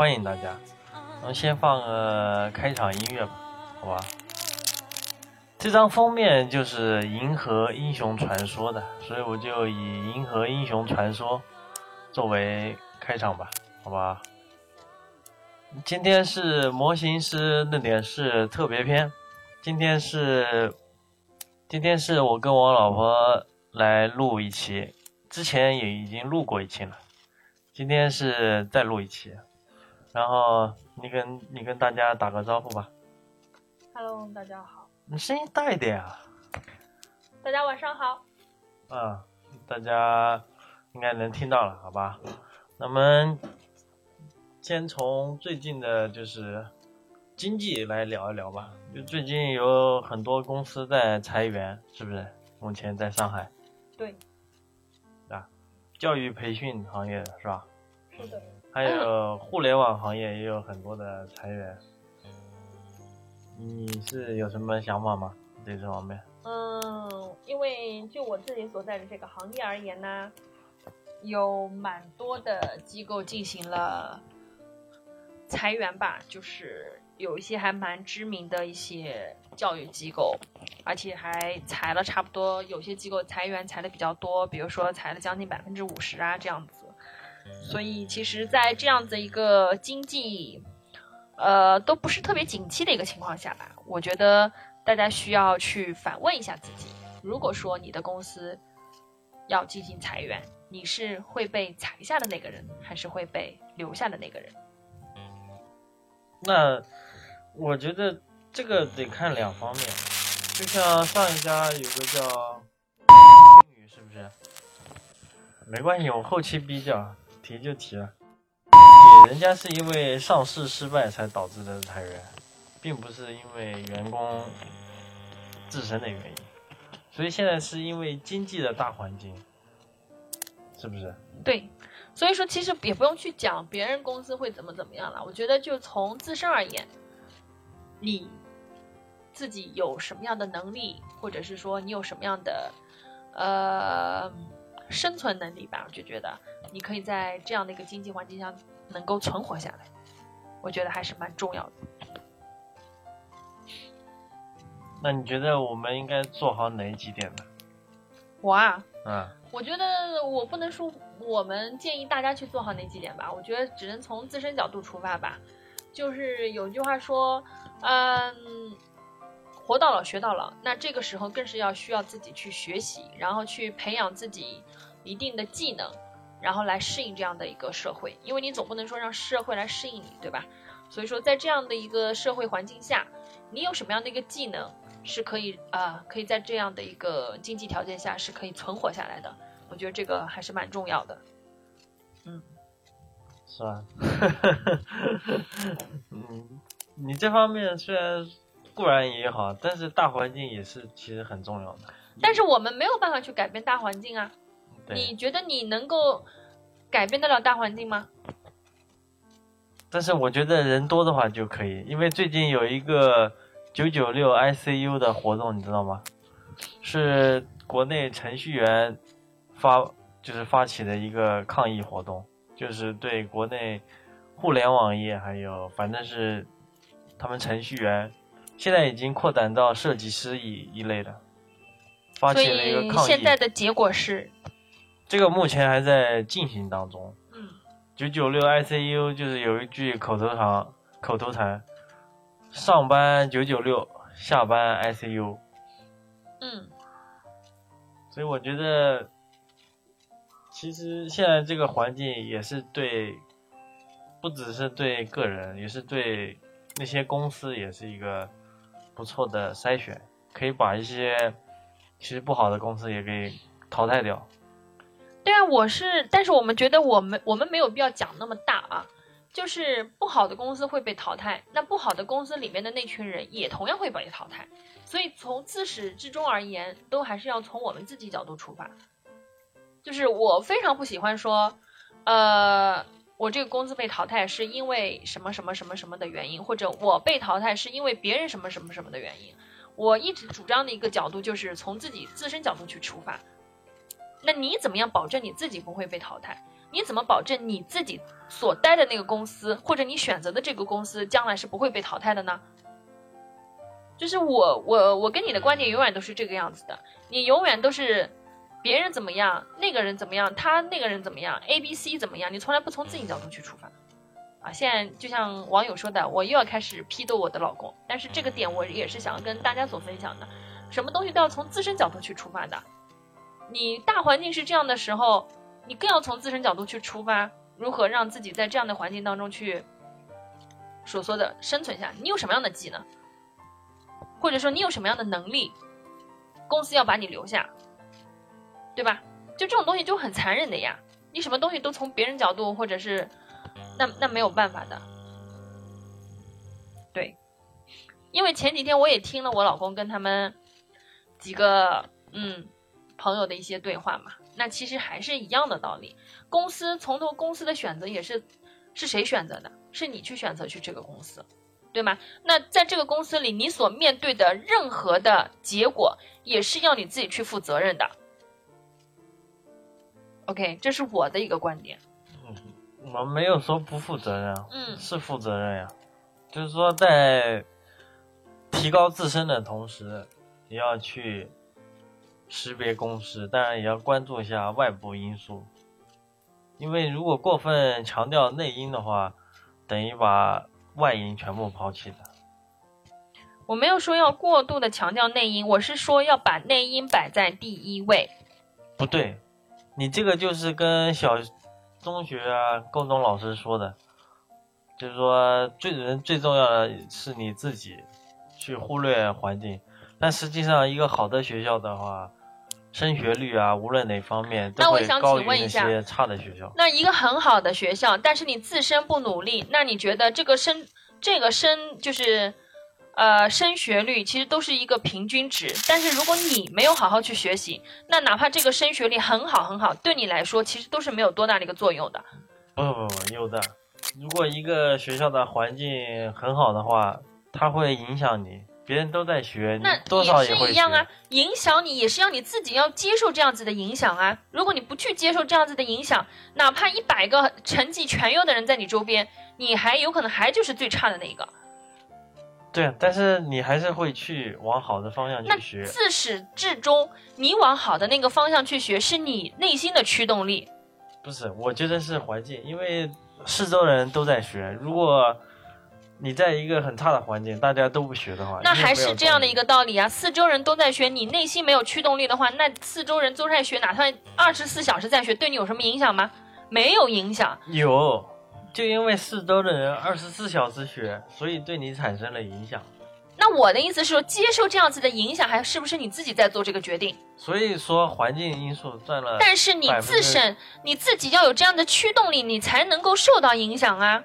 欢迎大家，我们先放个开场音乐吧，好吧？这张封面就是《银河英雄传说》的，所以我就以《银河英雄传说》作为开场吧，好吧？今天是模型师那点事特别篇，今天是今天是我跟我老婆来录一期，之前也已经录过一期了，今天是再录一期，然后你跟你跟大家打个招呼吧，Hello，大家好，你声音大一点啊。大家晚上好。啊，大家应该能听到了，好吧？那我们先从最近的就是经济来聊一聊吧。就最近有很多公司在裁员，是不是？目前在上海对，啊，教育培训行业是吧？是的。还有互联网行业也有很多的裁员。你是有什么想法吗？对这方面？嗯，因为就我自己所在的这个行业而言呢，有蛮多的机构进行了裁员吧，就是有一些还蛮知名的一些教育机构，而且还裁了差不多，有些机构裁员裁的比较多，比如说裁了将近百分之五十啊这样子。所以其实，在这样子一个经济，呃，都不是特别景气的一个情况下吧，我觉得大家需要去反问一下自己：如果说你的公司要进行裁员，你是会被裁下的那个人，还是会被留下的那个人？那我觉得这个得看两方面，就像上一家有个叫，是不是？没关系，我后期逼掉，提就提了。人家是因为上市失败才导致的裁员，并不是因为员工自身的原因，所以现在是因为经济的大环境，是不是？对，所以说其实也不用去讲别人公司会怎么怎么样了。我觉得就从自身而言，你自己有什么样的能力，或者是说你有什么样的呃生存能力吧，我就觉得你可以在这样的一个经济环境下能够存活下来，我觉得还是蛮重要的。那你觉得我们应该做好哪几点呢？我啊，嗯，我觉得我不能说我们建议大家去做好哪几点吧，我觉得只能从自身角度出发吧。就是有句话说，嗯，活到老学到老，那这个时候更是要需要自己去学习，然后去培养自己一定的技能，然后来适应这样的一个社会，因为你总不能说让社会来适应你，对吧？所以说，在这样的一个社会环境下，你有什么样的一个技能是可以啊、呃可以在这样的一个经济条件下是可以存活下来的？我觉得这个还是蛮重要的。嗯，是吧？嗯，你这方面虽然固然也好，但是大环境也是其实很重要的。但是我们没有办法去改变大环境啊。对，你觉得你能够改变得了大环境吗？但是我觉得人多的话就可以，因为最近有一个九九六 ICU 的活动，你知道吗？是国内程序员发就是发起的一个抗议活动，就是对国内互联网业还有反正是他们程序员，现在已经扩展到设计师一一类的，发起了一个以抗议。现在的结果是，这个目前还在进行当中。嗯，九九六 ICU 就是有一句口头禅，口头禅，上班九九六，下班 ICU。嗯，所以我觉得，其实现在这个环境也是对，不只是对个人，也是对那些公司也是一个不错的筛选，可以把一些其实不好的公司也给淘汰掉。对啊，我是，但是我们觉得我们我们没有必要讲那么大啊。就是不好的公司会被淘汰，那不好的公司里面的那群人也同样会被淘汰。所以从自始至终而言，都还是要从我们自己角度出发。就是我非常不喜欢说，呃，我这个公司被淘汰是因为什么什么什么什么的原因，或者我被淘汰是因为别人什么什么什么的原因。我一直主张的一个角度就是从自己自身角度去出发。那你怎么样保证你自己不会被淘汰？你怎么保证你自己所待的那个公司或者你选择的这个公司将来是不会被淘汰的呢？就是我我我跟你的观点永远都是这个样子的，你永远都是别人怎么样，那个人怎么样，他那个人怎么样，A、B、C 怎么样，你从来不从自己角度去出发。啊，现在就像网友说的，我又要开始批斗我的老公，但是这个点我也是想要跟大家所分享的，什么东西都要从自身角度去出发的。你大环境是这样的时候，你更要从自身角度去出发，如何让自己在这样的环境当中去所说的生存下？你有什么样的技能，或者说你有什么样的能力，公司要把你留下，对吧？就这种东西就很残忍的呀，你什么东西都从别人角度或者是。那那没有办法的，对，因为前几天我也听了我老公跟他们几个嗯朋友的一些对话嘛，那其实还是一样的道理。公司从头公司的选择也是是谁选择的？是你去选择去这个公司，对吗？那在这个公司里，你所面对的任何的结果，也是要你自己去负责任的。OK，这是我的一个观点。嗯我没有说不负责任，嗯，是负责任呀。就是说，在提高自身的同时，也要去识别公式，当然也要关注一下外部因素。因为如果过分强调内因的话，等于把外因全部抛弃了。我没有说要过度的强调内因，我是说要把内因摆在第一位。不对，你这个就是跟小。中学啊，高中老师说的，就是说最人最重要的是你自己，去忽略环境。但实际上，一个好的学校的话，升学率啊，无论哪方面都会高于那些差的学校。那一个很好的学校，但是你自身不努力，那你觉得这个升这个升就是？呃，升学率其实都是一个平均值，但是如果你没有好好去学习，那哪怕这个升学率很好很好，对你来说其实都是没有多大的一个作用的。不不不，有的。如果一个学校的环境很好的话，它会影响你，别人都在学，那多少也是一样啊。影响你也是要你自己要接受这样子的影响啊。如果你不去接受这样子的影响，哪怕一百个成绩全优的人在你周边，你还有可能还就是最差的那一个。对，但是你还是会去往好的方向去学。自始至终，你往好的那个方向去学，是你内心的驱动力。不是，我觉得是环境，因为四周人都在学。如果你在一个很差的环境，大家都不学的话，那还是这样的一个道理啊。四周人都在学，你内心没有驱动力的话，那四周人都在学，哪算二十四小时在学，对你有什么影响吗？没有影响。有。就因为四周的人二十四小时学，所以对你产生了影响。那我的意思是说，接受这样子的影响，还是不是你自己在做这个决定？所以说，环境因素占了。但是你自身你自己要有这样的驱动力，你才能够受到影响啊。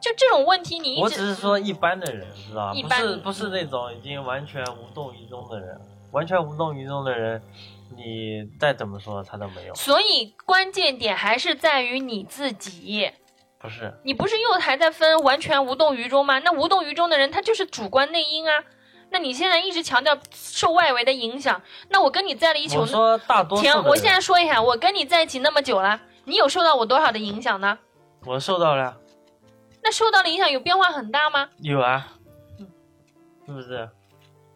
就这种问题，你我只是说一般的人，知道吧？不是不是那种已经完全无动于衷的人，完全无动于衷的人，你再怎么说他都没有。所以关键点还是在于你自己。不是你不是又还在分完全无动于衷吗？那无动于衷的人，他就是主观内因啊。那你现在一直强调受外围的影响，那我跟你在了一起，我说大多停，我现在说一下，我跟你在一起那么久了，你有受到我多少的影响呢？我受到了。那受到的影响有变化很大吗？有啊，是不是？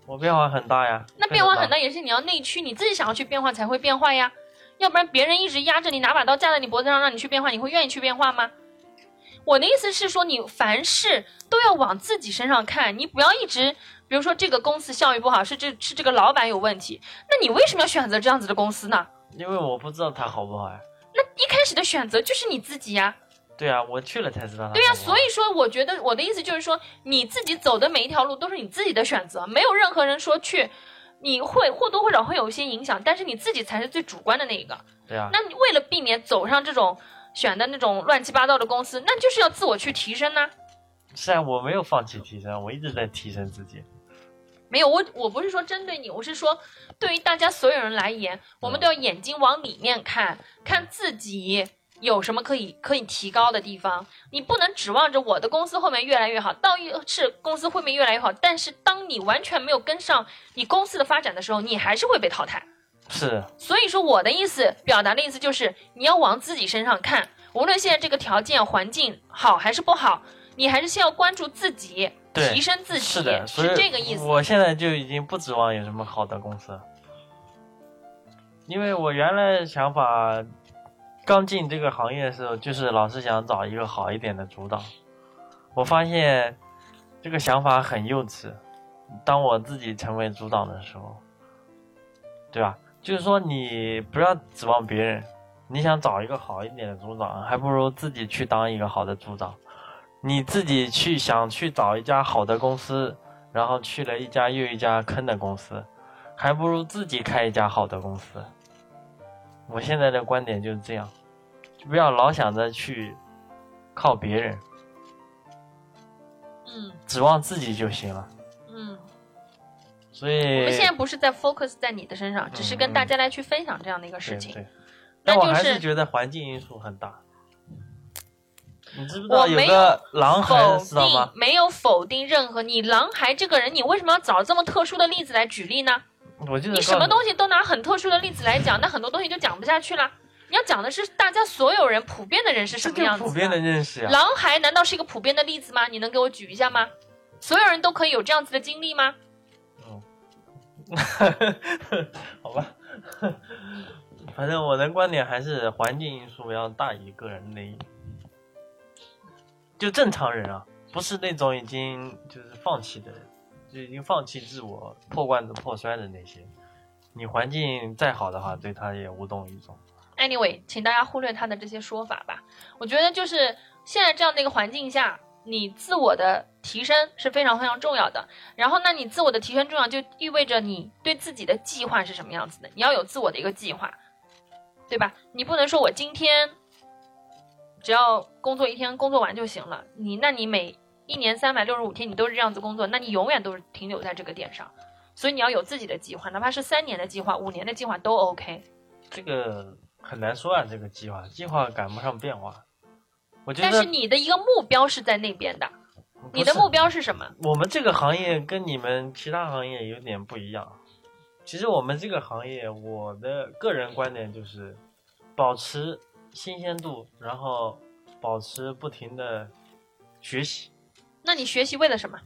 我变化很大呀。那变化很大也是你要内驱，你自己想要去变化才会变化呀。要不然别人一直压着你，拿把刀架在你脖子上让你去变化，你会愿意去变化吗？我的意思是说，你凡事都要往自己身上看，你不要一直，比如说这个公司效益不好，是这是这个老板有问题，那你为什么要选择这样子的公司呢？因为我不知道他好不好呀。那一开始的选择就是你自己呀。对啊，我去了才知道。对呀，所以说我觉得我的意思就是说，你自己走的每一条路都是你自己的选择，没有任何人说去，你会或多或少会有一些影响，但是你自己才是最主观的那一个。对啊。那你为了避免走上这种。选的那种乱七八糟的公司，那就是要自我去提升呢。是啊，我没有放弃提升，我一直在提升自己。没有，我我不是说针对你，我是说对于大家所有人来言，我们都要眼睛往里面看，看自己有什么可以可以提高的地方。你不能指望着我的公司后面越来越好，倒是公司后面越来越好，但是当你完全没有跟上你公司的发展的时候，你还是会被淘汰。是所以说我的意思表达的意思就是你要往自己身上看，无论现在这个条件环境好还是不好，你还是先要关注自己，提升自己，是的，是这个意思。我现在就已经不指望有什么好的公司，因为我原来想法刚进这个行业的时候，就是老是想找一个好一点的组长。我发现这个想法很幼稚。当我自己成为组长的时候，对吧？就是说你不要指望别人，你想找一个好一点的组长，还不如自己去当一个好的组长。你自己去想去找一家好的公司，然后去了一家又一家坑的公司，还不如自己开一家好的公司。我现在的观点就是这样，就不要老想着去靠别人，嗯指望自己就行了。嗯，所以我们现在不是在 focus 在你的身上，只是跟嗯大家来去分享这样的一个事情。对对，那我还是是觉得环境因素很大。你知不知道我没个狼孩知道吗定？没有否定任何你狼孩这个人，你为什么要找这么特殊的例子来举例呢？你什么东西都拿很特殊的例子来讲，那很多东西就讲不下去了。你要讲的是大家所有人普遍的人是什么样子普遍的认识呀。狼孩难道是一个普遍的例子吗？你能给我举一下吗？所有人都可以有这样子的经历吗？好吧，反正我的观点还是环境因素要大于个人利益。就正常人啊，不是那种已经就是放弃的人，就已经放弃自我、破罐子破摔的那些。你环境再好的话，对他也无动于衷。Anyway，请大家忽略他的这些说法吧。我觉得就是现在这样的一个环境下，你自我的提升是非常非常重要的。然后那，你自我的提升重要，就意味着你对自己的计划是什么样子的，你要有自我的一个计划，对吧？你不能说我今天只要工作一天，工作完就行了。你那你每一年三百六十五天你都是这样子工作，那你永远都是停留在这个点上。所以你要有自己的计划，哪怕是三年的计划、五年的计划都 OK。这个很难说啊，这个计划，计划赶不上变化。我觉但是你的一个目标是在那边的，你的目标是什么？我们这个行业跟你们其他行业有点不一样。其实我们这个行业，我的个人观点就是保持新鲜度，然后保持不停的学习。那你学习为了什么？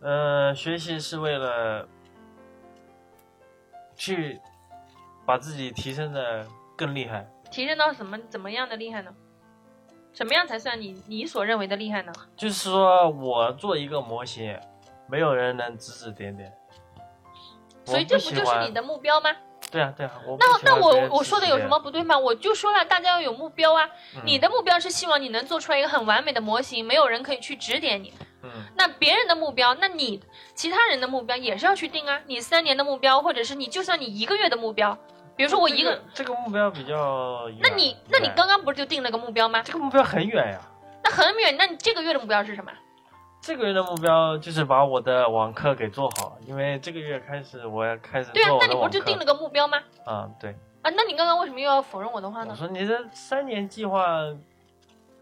呃，学习是为了去把自己提升的更厉害。提升到什么怎么样的厉害呢？什么样才算你你所认为的厉害呢？就是说我做一个模型，没有人能指指点点。所以这不就是你的目标吗？对啊，对啊。我那那我我说的有什么？不对吗？我就说了，大家要有目标啊。嗯你的目标是希望你能做出来一个很完美的模型，没有人可以去指点你。嗯那别人的目标，那你其他人的目标也是要去定啊。你三年的目标，或者是你就算你一个月的目标，比如说我一个，这个目标比较远，那你那你刚刚不是就定了个目标吗？这个目标很远呀。那很远，那你这个月的目标是什么？这个月的目标就是把我的网课给做好，因为这个月开始我要开始对啊那你不就定了个目标吗？啊，对，啊，那你刚刚为什么又要否认我的话呢？我？说你的三年计划，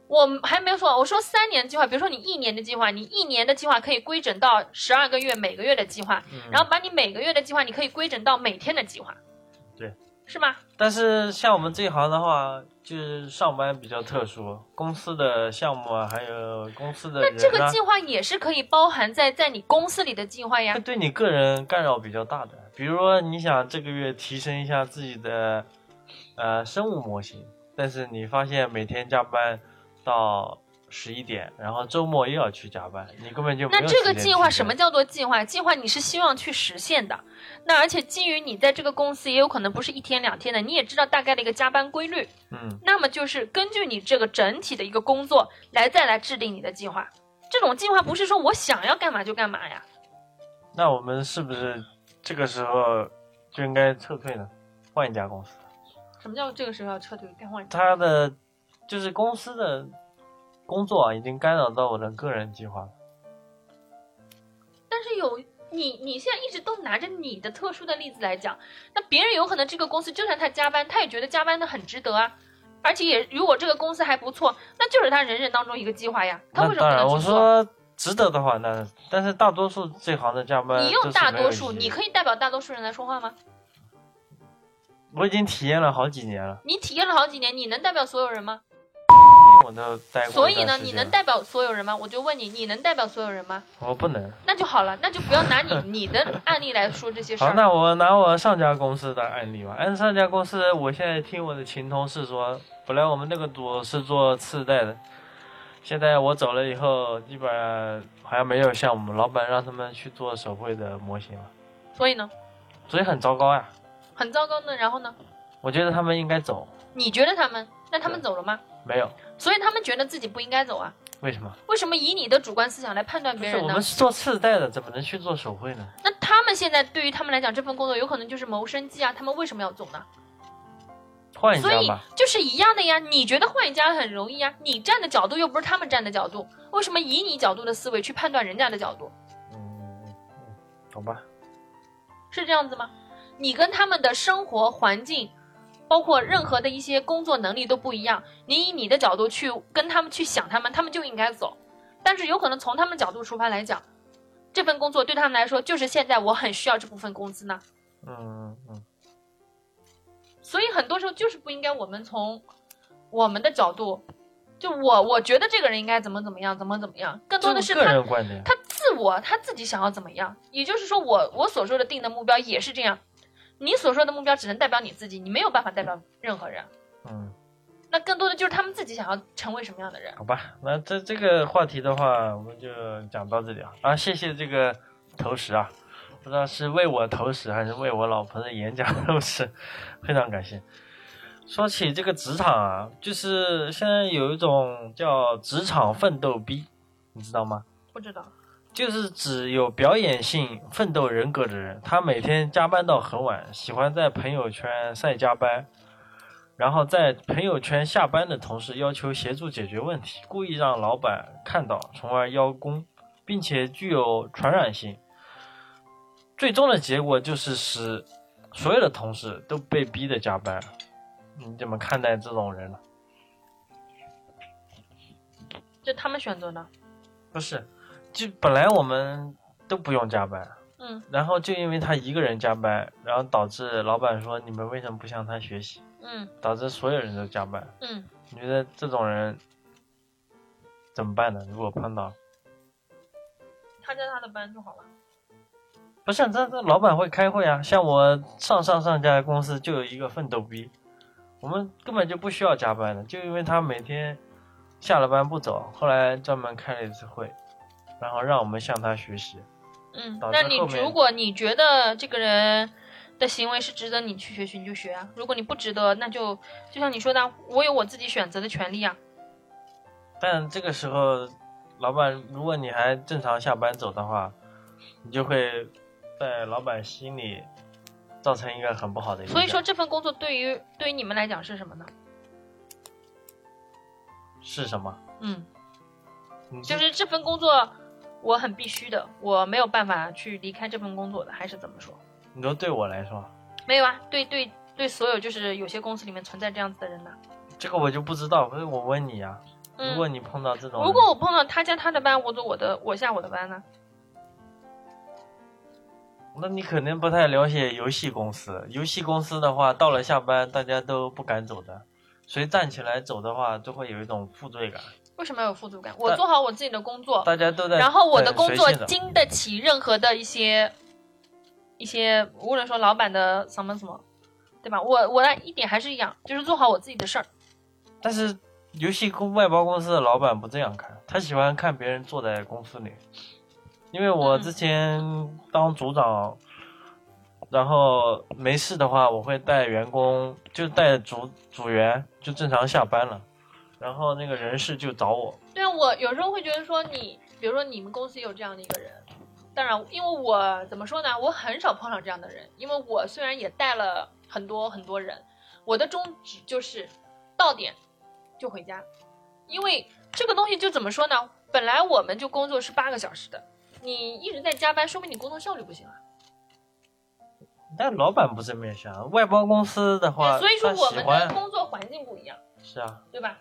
我还没有说，我说三年计划，比如说你一年的计划，你一年的计划可以规整到十二个月每个月的计划，嗯。然后把你每个月的计划，你可以规整到每天的计划，对，是吗？但是像我们这一行的话，就是上班比较特殊，公司的项目啊，还有公司的那这个计，划也是可以包含在在你公司里的计划呀会。对你个人干扰比较大的。比如说，你想这个月提升一下自己的呃生物模型，但是你发现每天加班到十一点，然后周末又要去加班，你根本就没那这个计划什么叫做计划？计划你是希望去实现的，那而且基于你在这个公司也有可能不是一天两天的，你也知道大概的一个加班规律，嗯，那么就是根据你这个整体的一个工作来再来制定你的计划。这种计划不是说我想要干嘛就干嘛呀。那我们是不是这个时候就应该撤退呢？换一家公司？什么叫这个时候要撤退该换？他的就是公司的工作啊，已经干扰到我的个人计划了。但是有你，你现在一直都拿着你的特殊的例子来讲，那别人有可能这个公司就算他加班，他也觉得加班的很值得啊，而且也如果这个公司还不错，那就是他人生当中一个计划呀，他为什么那当然，我不能我？说值得的话，那但是大多数这行的加班，你用大多数，你可以代表大多数人来说话吗？我已经体验了好几年了，你体验了好几年，你能代表所有人吗？我都待过。所以呢，你能？代表所有人吗？我就问你，你能代表所有人吗？我不能。那就好了，那就不要拿你 你的案例来说这些事好，那我拿我上家公司的案例吧。按上家公司，我现在听我的秦同事说，本来我们那个组是做次贷的，现在我走了以后，基本上好像没有项目，老板让他们去做手绘的模型了，所以呢，所以很糟糕呀。很糟糕呢。然后呢，我觉得他们应该走，你觉得他们？那他们走了吗？没有，所以他们觉得自己不应该走啊。为什么？为什么以你的主观思想来判断别人呢？我们是做次贷的，怎么能去做手绘呢？那他们现在对于他们来讲，这份工作有可能就是谋生计啊，他们为什么要走呢？所以换一家吧。就是一样的呀。你觉得换一家很容易呀？你站的角度又不是他们站的角度，为什么以你角度的思维去判断人家的角度？嗯嗯嗯，好吧。是这样子吗？你跟他们的生活环境，包括任何的一些工作能力都不一样。你以你的角度去跟他们去想他们，他们就应该走。但是有可能从他们角度出发来讲，这份工作对他们来说就是现在我很需要这部分工资呢。嗯嗯嗯，所以很多时候就是不应该我们从我们的角度，就我我觉得这个人应该怎么怎么样，怎么怎么样，更多的是他。他自我他自己想要怎么样。也就是说我，我所说的定的目标也是这样，你所说的目标只能代表你自己，你没有办法代表任何人。嗯。那更多的就是他们自己想要成为什么样的人。好吧，那这这个话题的话，我们就讲到这里啊。啊，谢谢这个投食啊，不知道是为我投食还是为我老婆的演讲投食，非常感谢。说起这个职场啊，就是现在有一种叫职场奋斗逼，你知道吗？不知道，就是指有表演性奋斗人格的人，他每天加班到很晚，喜欢在朋友圈晒加班，然后在朋友圈下班的同时要求协助解决问题，故意让老板看到，从而邀功，并且具有传染性。最终的结果就是使所有的同事都被逼的加班。你怎么看待这种人呢？就他们选择的。不是，就本来我们都不用加班，嗯然后就因为他一个人加班，然后导致老板说你们为什么不向他学习，嗯导致所有人都加班。嗯，你觉得这种人怎么办呢？如果碰到，他加他的班就好了。不是这这老板会开会啊，像我上上上家公司就有一个奋斗逼，我们根本就不需要加班的，就因为他每天下了班不走，后来专门开了一次会，然后让我们向他学习。嗯那你如果你觉得这个人的行为是值得你去学习，你就学啊。如果你不值得，那就就像你说的，我有我自己选择的权利啊。但这个时候，老板，如果你还正常下班走的话，你就会在老板心里造成一个很不好的影响。所以说这份工作对于对于你们来讲是什么呢？是什么？嗯，就是这份工作我很必须的，我没有办法去离开这份工作的，还是怎么说？你说对我来说，没有啊，对对对，所有就是有些公司里面存在这样子的人呢。这个我就不知道，所以我问你啊，如嗯果，你碰到这种人，如果我碰到他加他的班，我走我的，我下我的班呢？那你肯定不太了解游戏公司。游戏公司的话，到了下班大家都不敢走的，谁站起来走的话，都会有一种负罪感。为什么要有富足感？我做好我自己的工作，大家都在，然后我的工作经得起任何的一些一些，无论说老板的什么什么，对吧？我我的一点还是一样，就是做好我自己的事儿。但是游戏公外包公司的老板不这样看，他喜欢看别人坐在公司里。因为我嗯之前当组长，然后没事的话，我会带员工，就带组组员就正常下班了，然后那个人事就找我，对啊，我有时候会觉得说你，比如说你们公司有这样的一个人，当然，因为我怎么说呢，我很少碰上这样的人，因为我虽然也带了很多很多人，我的宗旨就是到点就回家，因为这个东西就怎么说呢，本来我们就工作是八个小时的，你一直在加班，说明你工作效率不行啊。但老板不这么想，外包公司的话，所以说我们的工作环境不一样，是啊，对吧？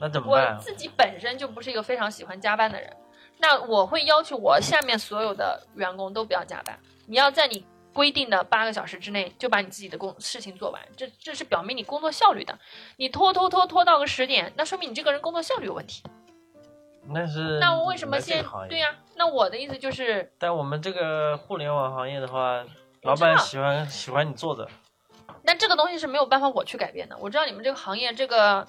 那怎么我？自己本身就不是一个非常喜欢加班的人，那我会要求我下面所有的员工都不要加班。你要在你规定的八个小时之内就把你自己的工事情做完，这这是表明你工作效率的。你拖拖拖拖到个十点，那说明你这个人工作效率有问题。那是那我为什么你们这个现对呀、那我的意思就是，但我们这个互联网行业的话，老板喜欢喜欢你坐着，那这个东西是没有办法我去改变的。我知道你们这个行业这个。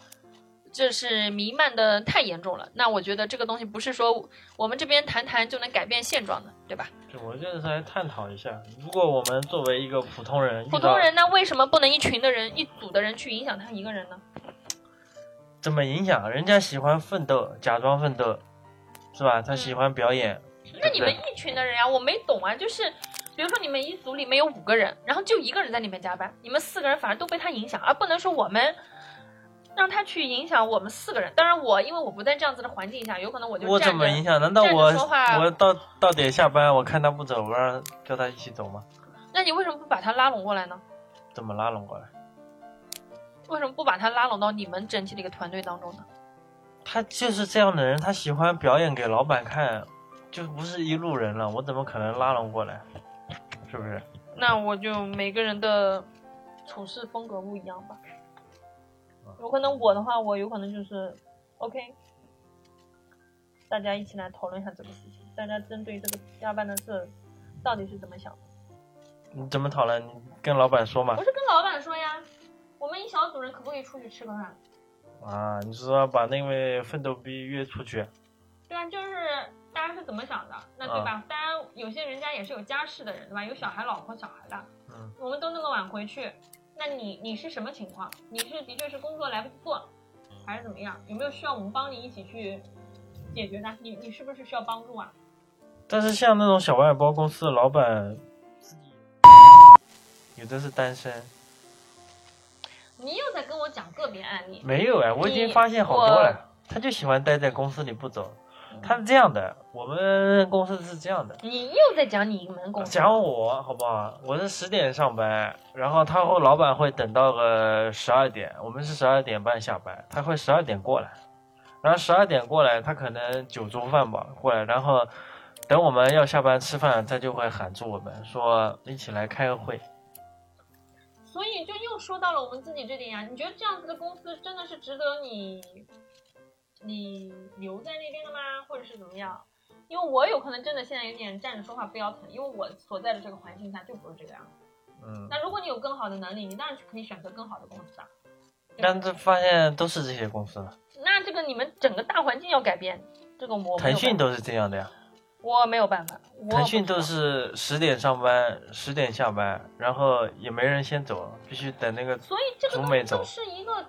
这是弥漫的太严重了，那我觉得这个东西不是说我们这边谈谈就能改变现状的，对吧？对我就是来探讨一下，如果我们作为一个普通人，普通人那为什么不能一群的人、一组的人去影响他一个人呢？怎么影响？人家喜欢奋斗，假装奋斗，是吧？他喜欢表演，那你们一群的人呀、我没懂啊，就是比如说你们一组里面有五个人，然后就一个人在里面加班，你们四个人反而都被他影响，而不能说我们让他去影响我们四个人。当然我因为我不在这样子的环境下，有可能我就我怎么影响？难道我我到到点下班，我看他不走，我让叫他一起走吗？那你为什么不把他拉拢过来呢？怎么拉拢过来？为什么不把他拉拢到你们整体的一个团队当中呢？他就是这样的人，他喜欢表演给老板看，就不是一路人了，我怎么可能拉拢过来？是不是？那我就每个人的处事风格不一样吧。有可能我的话，我有可能就是 OK，大家一起来讨论一下这个事情，大家针对这个加班的事到底是怎么想的？你怎么讨论？你跟老板说嘛我。是跟老板说呀，我们一小组人可不可以出去吃个饭？啊，你是说把那位奋斗逼约出去？对啊，就是大家是怎么想的？那对吧？当然有些人家也是有家室的人，对吧？有小孩、老婆、小孩的，嗯，我们都那么晚回去，那你你是什么情况？你是的确是工作来不及做，还是怎么样？有没有需要我们帮你一起去解决的？你你是不是需要帮助啊？但是像那种小外包公司的老板，自己有的是单身，你又在跟我讲个别案例，没有哎，我已经发现好多了。他就喜欢待在公司里不走。他是这样的，我们公司是这样的。你又在讲你们公司，讲我好不好？我是十点上班，然后他和老板会等到个十二点，我们是十二点半下班，他会十二点过来，然后十二点过来，他可能酒足饭饱过来，然后等我们要下班吃饭，他就会喊住我们说一起来开个会。所以就又说到了我们自己这点呀。你觉得这样子的公司真的是值得你你留在那边了吗？或者是怎么样？因为我有可能真的现在有点站着说话不腰疼，因为我所在的这个环境下就不是这个样子。嗯，那如果你有更好的能力，你当然是可以选择更好的公司啊。但是发现都是这些公司了，那这个你们整个大环境要改变，这个我没有办法腾讯都是这样的呀。我没有办法，腾讯都是十点上班，十点下班，然后也没人先走，必须等那个所以这个是一个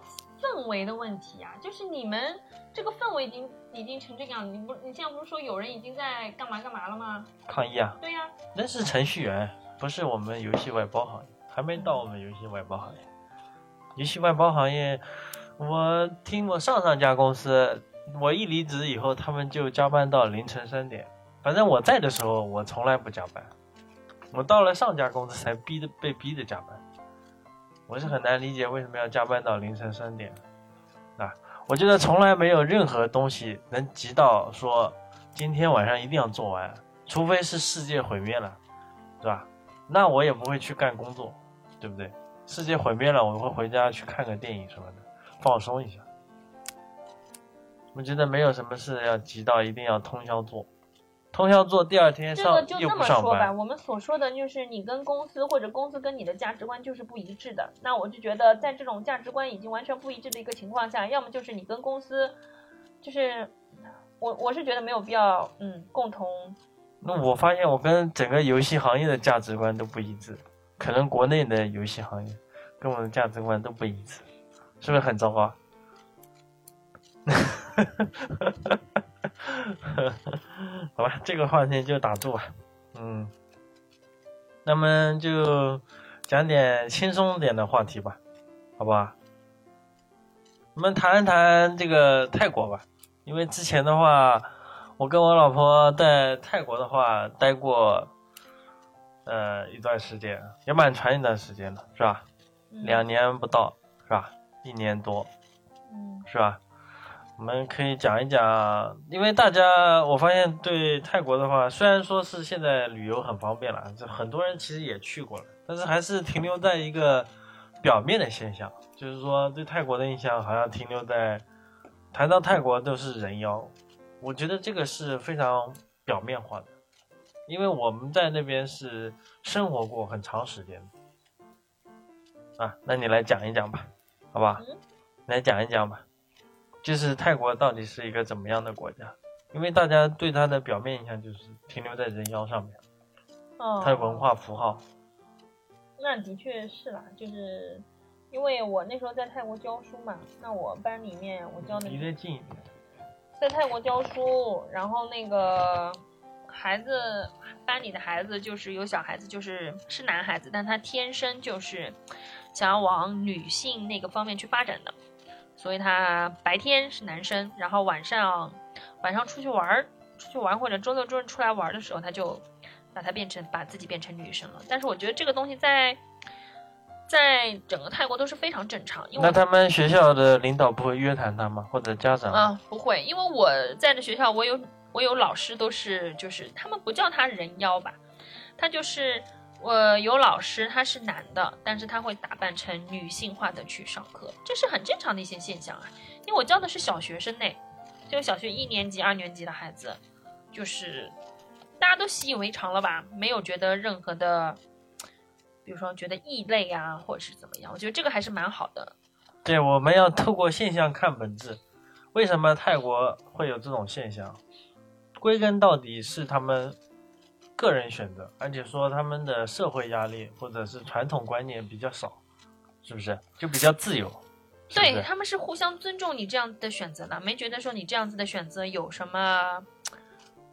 氛围的问题啊，就是你们这个氛围已经已经成这个样子，你不你现在不是说有人已经在干嘛干嘛了吗？抗议啊。对呀、那是程序员，不是我们游戏外包行业，还没到我们游戏外包行业。游戏外包行业，我听我上上家公司，我一离职以后，他们就加班到凌晨三点。反正我在的时候，我从来不加班。我到了上家公司才逼的被逼的加班，我是很难理解为什么要加班到凌晨三点。啊，我觉得从来没有任何东西能急到说今天晚上一定要做完，除非是世界毁灭了，是吧？那我也不会去干工作，对不对？世界毁灭了，我会回家去看个电影什么的，放松一下。我觉得没有什么事要急到一定要通宵做，通宵做第二天这上这个就这么说吧，，我们所说的就是你跟公司或者公司跟你的价值观就是不一致的。那我就觉得，在这种价值观已经完全不一致的一个情况下，要么就是你跟公司，就是我我是觉得没有必要，嗯，共同那我发现我跟整个游戏行业的价值观都不一致，可能国内的游戏行业跟我的价值观都不一致，是不是很糟糕？好吧，这个话题就打住吧。嗯，那么就讲点轻松点的话题吧，好吧？我们谈一谈这个泰国吧，因为之前的话，我跟我老婆在泰国的话待过，呃，一段时间，也蛮长一段时间的，是吧？嗯两年不到，是吧？一年多，嗯是吧？我们可以讲一讲，因为大家我发现对泰国的话，虽然说是现在旅游很方便了，就很多人其实也去过了，但是还是停留在一个表面的现象，就是说对泰国的印象好像停留在谈到泰国都是人妖，我觉得这个是非常表面化的，因为我们在那边是生活过很长时间的啊，那你来讲一讲吧，好吧？嗯来讲一讲吧。就是泰国到底是一个怎么样的国家？因为大家对它的表面印象就是停留在人妖上面，哦，它的文化符号。那的确是啦，就是因为我那时候在泰国教书嘛，那我班里面我教的离得近一点。在泰国教书，然后那个孩子班里的孩子就是有小孩子就是是男孩子，但他天生就是想要往女性那个方面去发展的，所以他白天是男生，然后晚上晚上出去玩儿，出去玩或者周六周日出来玩的时候，他就把他变成把自己变成女生了。但是我觉得这个东西在在整个泰国都是非常正常，因为那他们学校的领导不会约谈他吗？或者家长？啊，不会，因为我在的学校，我有我有老师都是就是他们不叫他人妖吧，他就是我有老师他是男的，但是他会打扮成女性化的去上课，这是很正常的一些现象啊。因为我教的是小学生呢，就小学一年级、二年级的孩子，就是大家都习以为常了吧，没有觉得任何的，比如说觉得异类啊，或者是怎么样，我觉得这个还是蛮好的。对，我们要透过现象看本质。为什么泰国会有这种现象？归根到底是他们个人选择，而且说他们的社会压力或者是传统观念比较少，是不是？就比较自由。是是对他们是互相尊重你这样的选择的，没觉得说你这样子的选择有什么，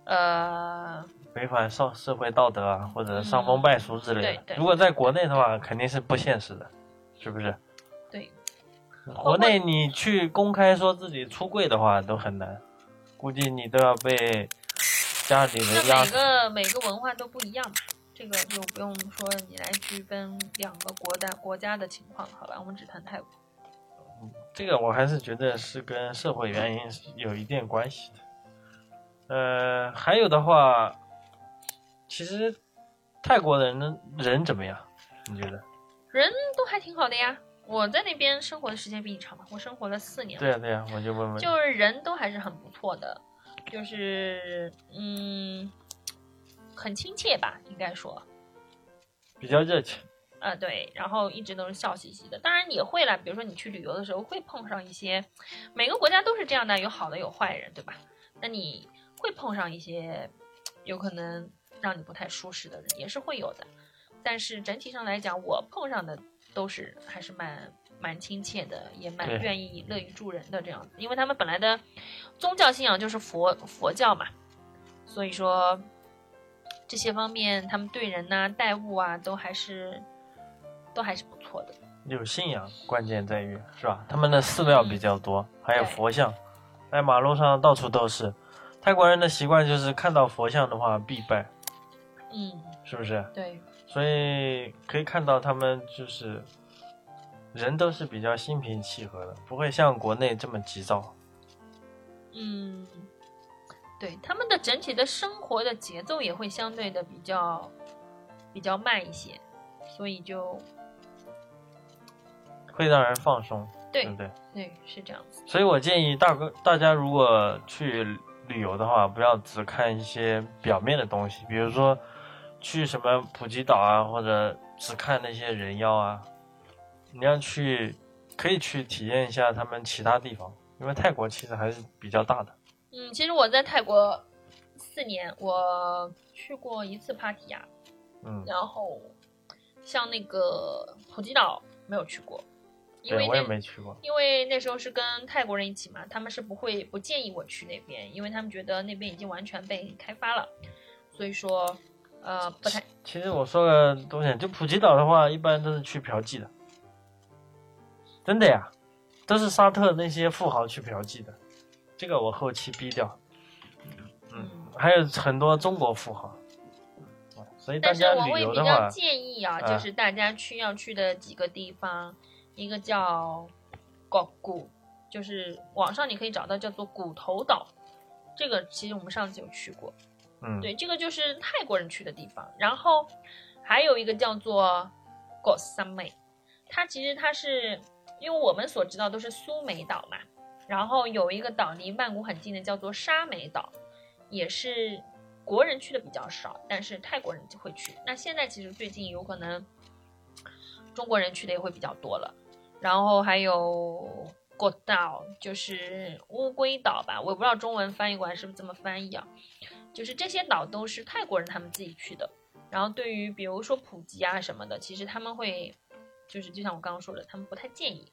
呃，违反社社会道德啊，或者伤风败俗之类的。对对如果在国内的话，肯定是不现实的，是不是？对，国内你去公开说自己出柜的话都很难，估计你都要被家里每。个每个文化都不一样嘛，这个就不用说你来区分两个国家国家的情况，好吧？我们只谈泰国。这个我还是觉得是跟社会原因有一定关系的。呃，还有的话，其实泰国人的人怎么样？你觉得？人都还挺好的呀，我在那边生活的时间比你长嘛，我生活了四年了。对呀、对呀、我就问问。就是人都还是很不错的，就是嗯，很亲切吧，应该说，比较热情。啊对，然后一直都是笑嘻嘻的。当然也会啦，比如说你去旅游的时候会碰上一些，每个国家都是这样的，有好的有坏人，对吧？那你会碰上一些有可能让你不太舒适的人，也是会有的。但是整体上来讲，我碰上的都是还是蛮蛮亲切的，也蛮愿意乐于助人的这样子，因为他们本来的宗教信仰就是佛佛教嘛，所以说这些方面他们对人呐、待物啊都还是都还是不错的。有信仰，关键在于是吧？他们的寺庙比较多，还有佛像，在马路上到处都是。泰国人的习惯就是看到佛像的话必拜，嗯，是不是？对，所以可以看到他们就是人都是比较心平气和的，不会像国内这么急躁。嗯，对，他们的整体的生活的节奏也会相对的比较比较慢一些，所以就会让人放松，对对不对？对是这样子。所以我建议大哥大家如果去旅游的话，不要只看一些表面的东西，比如说去什么普吉岛啊，或者只看那些人妖啊，你要去可以去体验一下他们其他地方，因为泰国其实还是比较大的。嗯，其实我在泰国四年，我去过一次帕提亚，嗯，然后像那个普吉岛没有去过，因为我也没去过。因为那时候是跟泰国人一起嘛，他们是不会不建议我去那边，因为他们觉得那边已经完全被开发了，所以说呃不太其实我说个东西，就普吉岛的话，一般都是去嫖妓的，真的呀，都是沙特那些富豪去嫖妓的，这个我后期逼掉。嗯，还有很多中国富豪，啊所以大但是我会比较建议啊，啊就是大家去要去的几个地方，一个叫 g u 就是网上你可以找到叫做骨头岛，这个其实我们上次有去过，嗯，对，这个就是泰国人去的地方。然后还有一个叫做 Koh Samui，它其实它是因为我们所知道都是苏梅岛嘛，然后有一个岛离曼谷很近的叫做沙美岛，也是国人去的比较少，但是泰国人就会去。那现在其实最近有可能中国人去的也会比较多了。然后还有过岛，就是乌龟岛吧，我也不知道中文翻译过来是不是这么翻译啊。就是这些岛都是泰国人他们自己去的。然后对于比如说普吉啊什么的，其实他们会，就是就像我刚刚说的，他们不太建议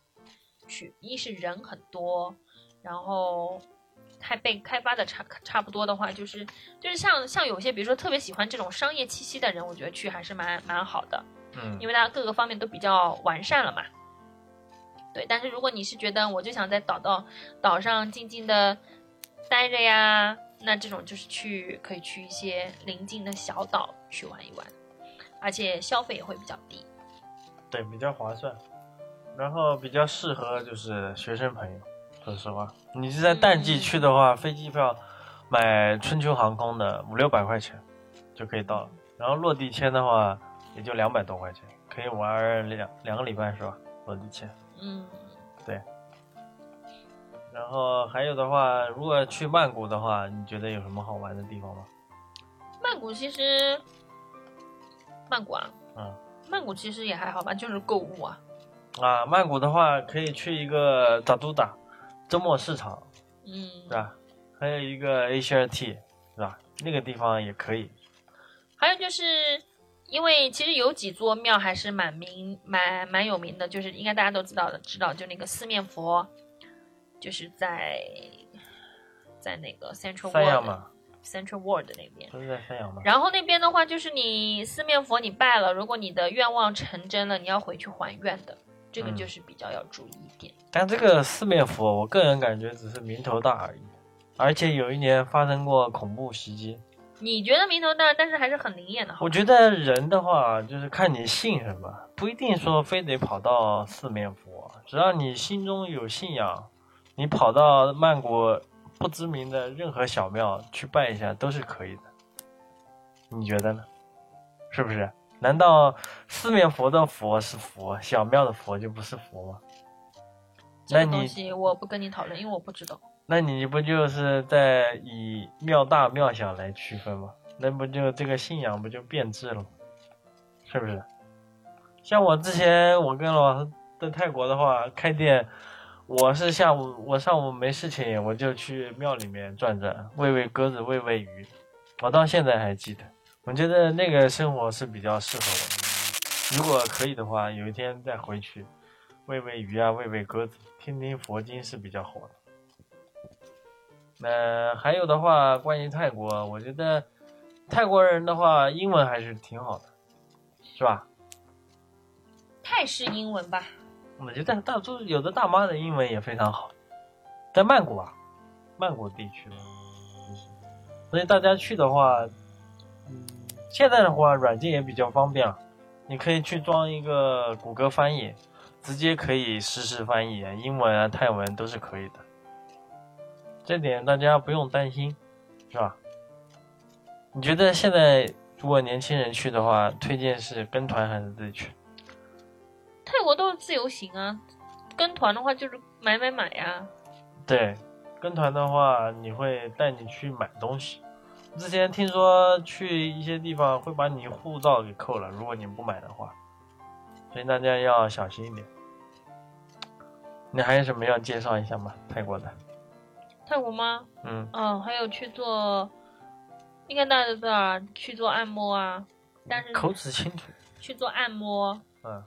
去，一是人很多，然后还被开发的差差不多的话，就是就是像像有些比如说特别喜欢这种商业气息的人，我觉得去还是蛮蛮好的，嗯，因为它各个方面都比较完善了嘛。对，但是如果你是觉得我就想在岛到岛上静静的待着呀，那这种就是去可以去一些邻近的小岛去玩一玩，而且消费也会比较低。对，比较划算，然后比较适合就是学生朋友。说实话，你是在淡季去的话，飞机票买春秋航空的五六百块钱就可以到了，然后落地签的话也就两百多块钱，可以玩两两个礼拜是吧？落地签。嗯，对。然后还有的话，如果去曼谷的话，你觉得有什么好玩的地方吗？曼谷其实，曼谷啊，嗯，曼谷其实也还好吧，就是购物啊。啊，曼谷的话可以去一个达都达周末市场，嗯，是吧？还有一个 HRT，是吧？那个地方也可以。还有就是。因为其实有几座庙还是蛮名、蛮蛮有名的，就是应该大家都知道的，知道就那个四面佛，就是在在那个 Central 三阳嘛 Central World 那边，不是在三阳吗？然后那边的话，就是你四面佛你拜了，如果你的愿望成真了，你要回去还愿的，这个就是比较要注意一点。但这个四面佛，我个人感觉只是名头大而已，而且有一年发生过恐怖袭击。你觉得名头大，但是还是很灵验的。我觉得人的话，就是看你信什么，不一定说非得跑到四面佛，只要你心中有信仰，你跑到曼谷不知名的任何小庙去拜一下都是可以的。你觉得呢？是不是？难道四面佛的佛是佛，小庙的佛就不是佛吗？这个东西我不跟你讨论，因为我不知道。那你不就是在以庙大庙小来区分吗？那不就这个信仰不就变质了吗？是不是？像我之前我跟老师在泰国的话开店，我是下午我上午没事情我就去庙里面转转，喂喂鸽子，喂喂鱼，我到现在还记得。我觉得那个生活是比较适合我的。如果可以的话，有一天再回去喂喂鱼啊，喂喂鸽子，听听佛经是比较好的。呃，还有的话，关于泰国，我觉得泰国人的话，英文还是挺好的，是吧？泰式英文吧。我觉得大都有的大妈的英文也非常好，在曼谷啊，曼谷地区，所以大家去的话，嗯，现在的话软件也比较方便了，你可以去装一个谷歌翻译，直接可以实时翻译，英文啊、泰文都是可以的。这点大家不用担心，是吧？你觉得现在如果年轻人去的话，推荐是跟团还是自己去？泰国都是自由行啊，跟团的话就是买买买呀。对，跟团的话，你会带你去买东西。之前听说去一些地方会把你护照给扣了，如果你不买的话，所以大家要小心一点。你还有什么要介绍一下吗？泰国的？泰国吗？嗯，嗯，还有去做，应该大家都知道去做按摩啊。但是口齿清楚。去做按摩。嗯。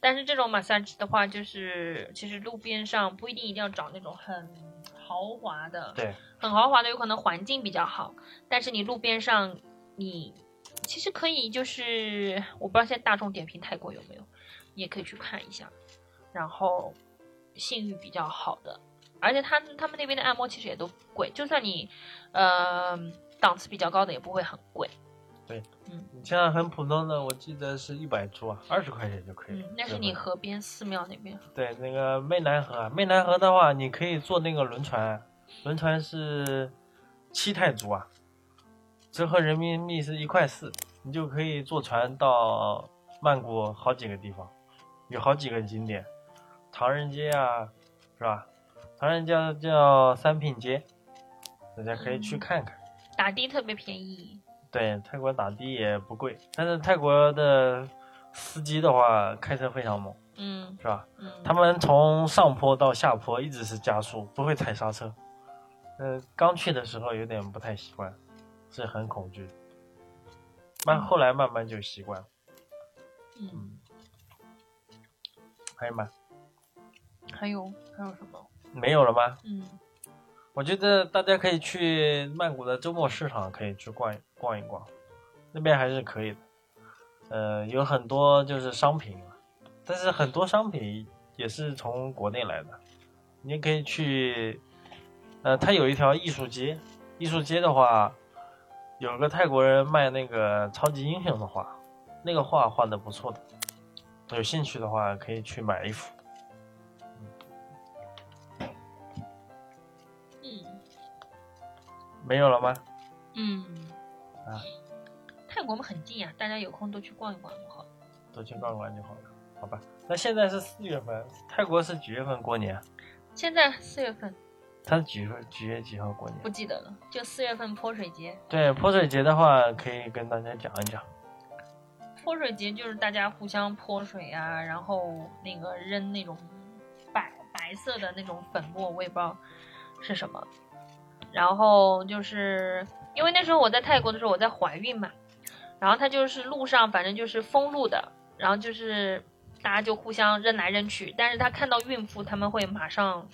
但是这种 massage 的话，就是其实路边上不一定一定要找那种很豪华的。对。很豪华的有可能环境比较好，但是你路边上，你其实可以就是我不知道现在大众点评泰国有没有，你也可以去看一下。然后信誉比较好的。而且他他们那边的按摩其实也都不贵，就算你，呃，档次比较高的也不会很贵。你像很普通的，我记得是一百铢啊，二十块钱就可以了。嗯，那是你河边寺庙那边。对那个湄南河啊，湄南河的话，你可以坐那个轮船，轮船是七泰铢啊，折合人民币是一块四，你就可以坐船到曼谷好几个地方，有好几个景点，唐人街啊，是吧？唐人街叫三品街，大家可以去嗯看看。打的特别便宜。对，泰国打的也不贵，但是泰国的司机的话开车非常猛，嗯是吧？嗯，他们从上坡到下坡一直是加速，不会踩刹车。呃，刚去的时候有点不太习惯，是很恐惧。慢后来慢慢就习惯了。嗯，嗯，还有吗？还有还有什么？没有了吗？嗯我觉得大家可以去曼谷的周末市场，可以去逛逛一逛，那边还是可以的。呃，有很多就是商品，但是很多商品也是从国内来的。你可以去，呃，它有一条艺术街，艺术街的话，有个泰国人卖那个超级英雄的画，那个画画的不错的，有兴趣的话可以去买一幅。没有了吗？嗯啊，泰国我们很近呀，大家有空都去逛一逛就好了。都去逛一逛就好了，好吧？那现在是四月份，泰国是几月份过年？现在四月份它是几月几月几号过年不？记得了，就四月份泼水节。对，泼水节的话，可以跟大家讲一讲。泼水节就是大家互相泼水啊，然后那个扔那种白白色的那种粉末，我也不知道是什么。然后就是因为那时候我在泰国的时候我在怀孕嘛，然后他就是路上反正就是封路的，然后就是大家就互相扔来扔去，但是他看到孕妇他们会马上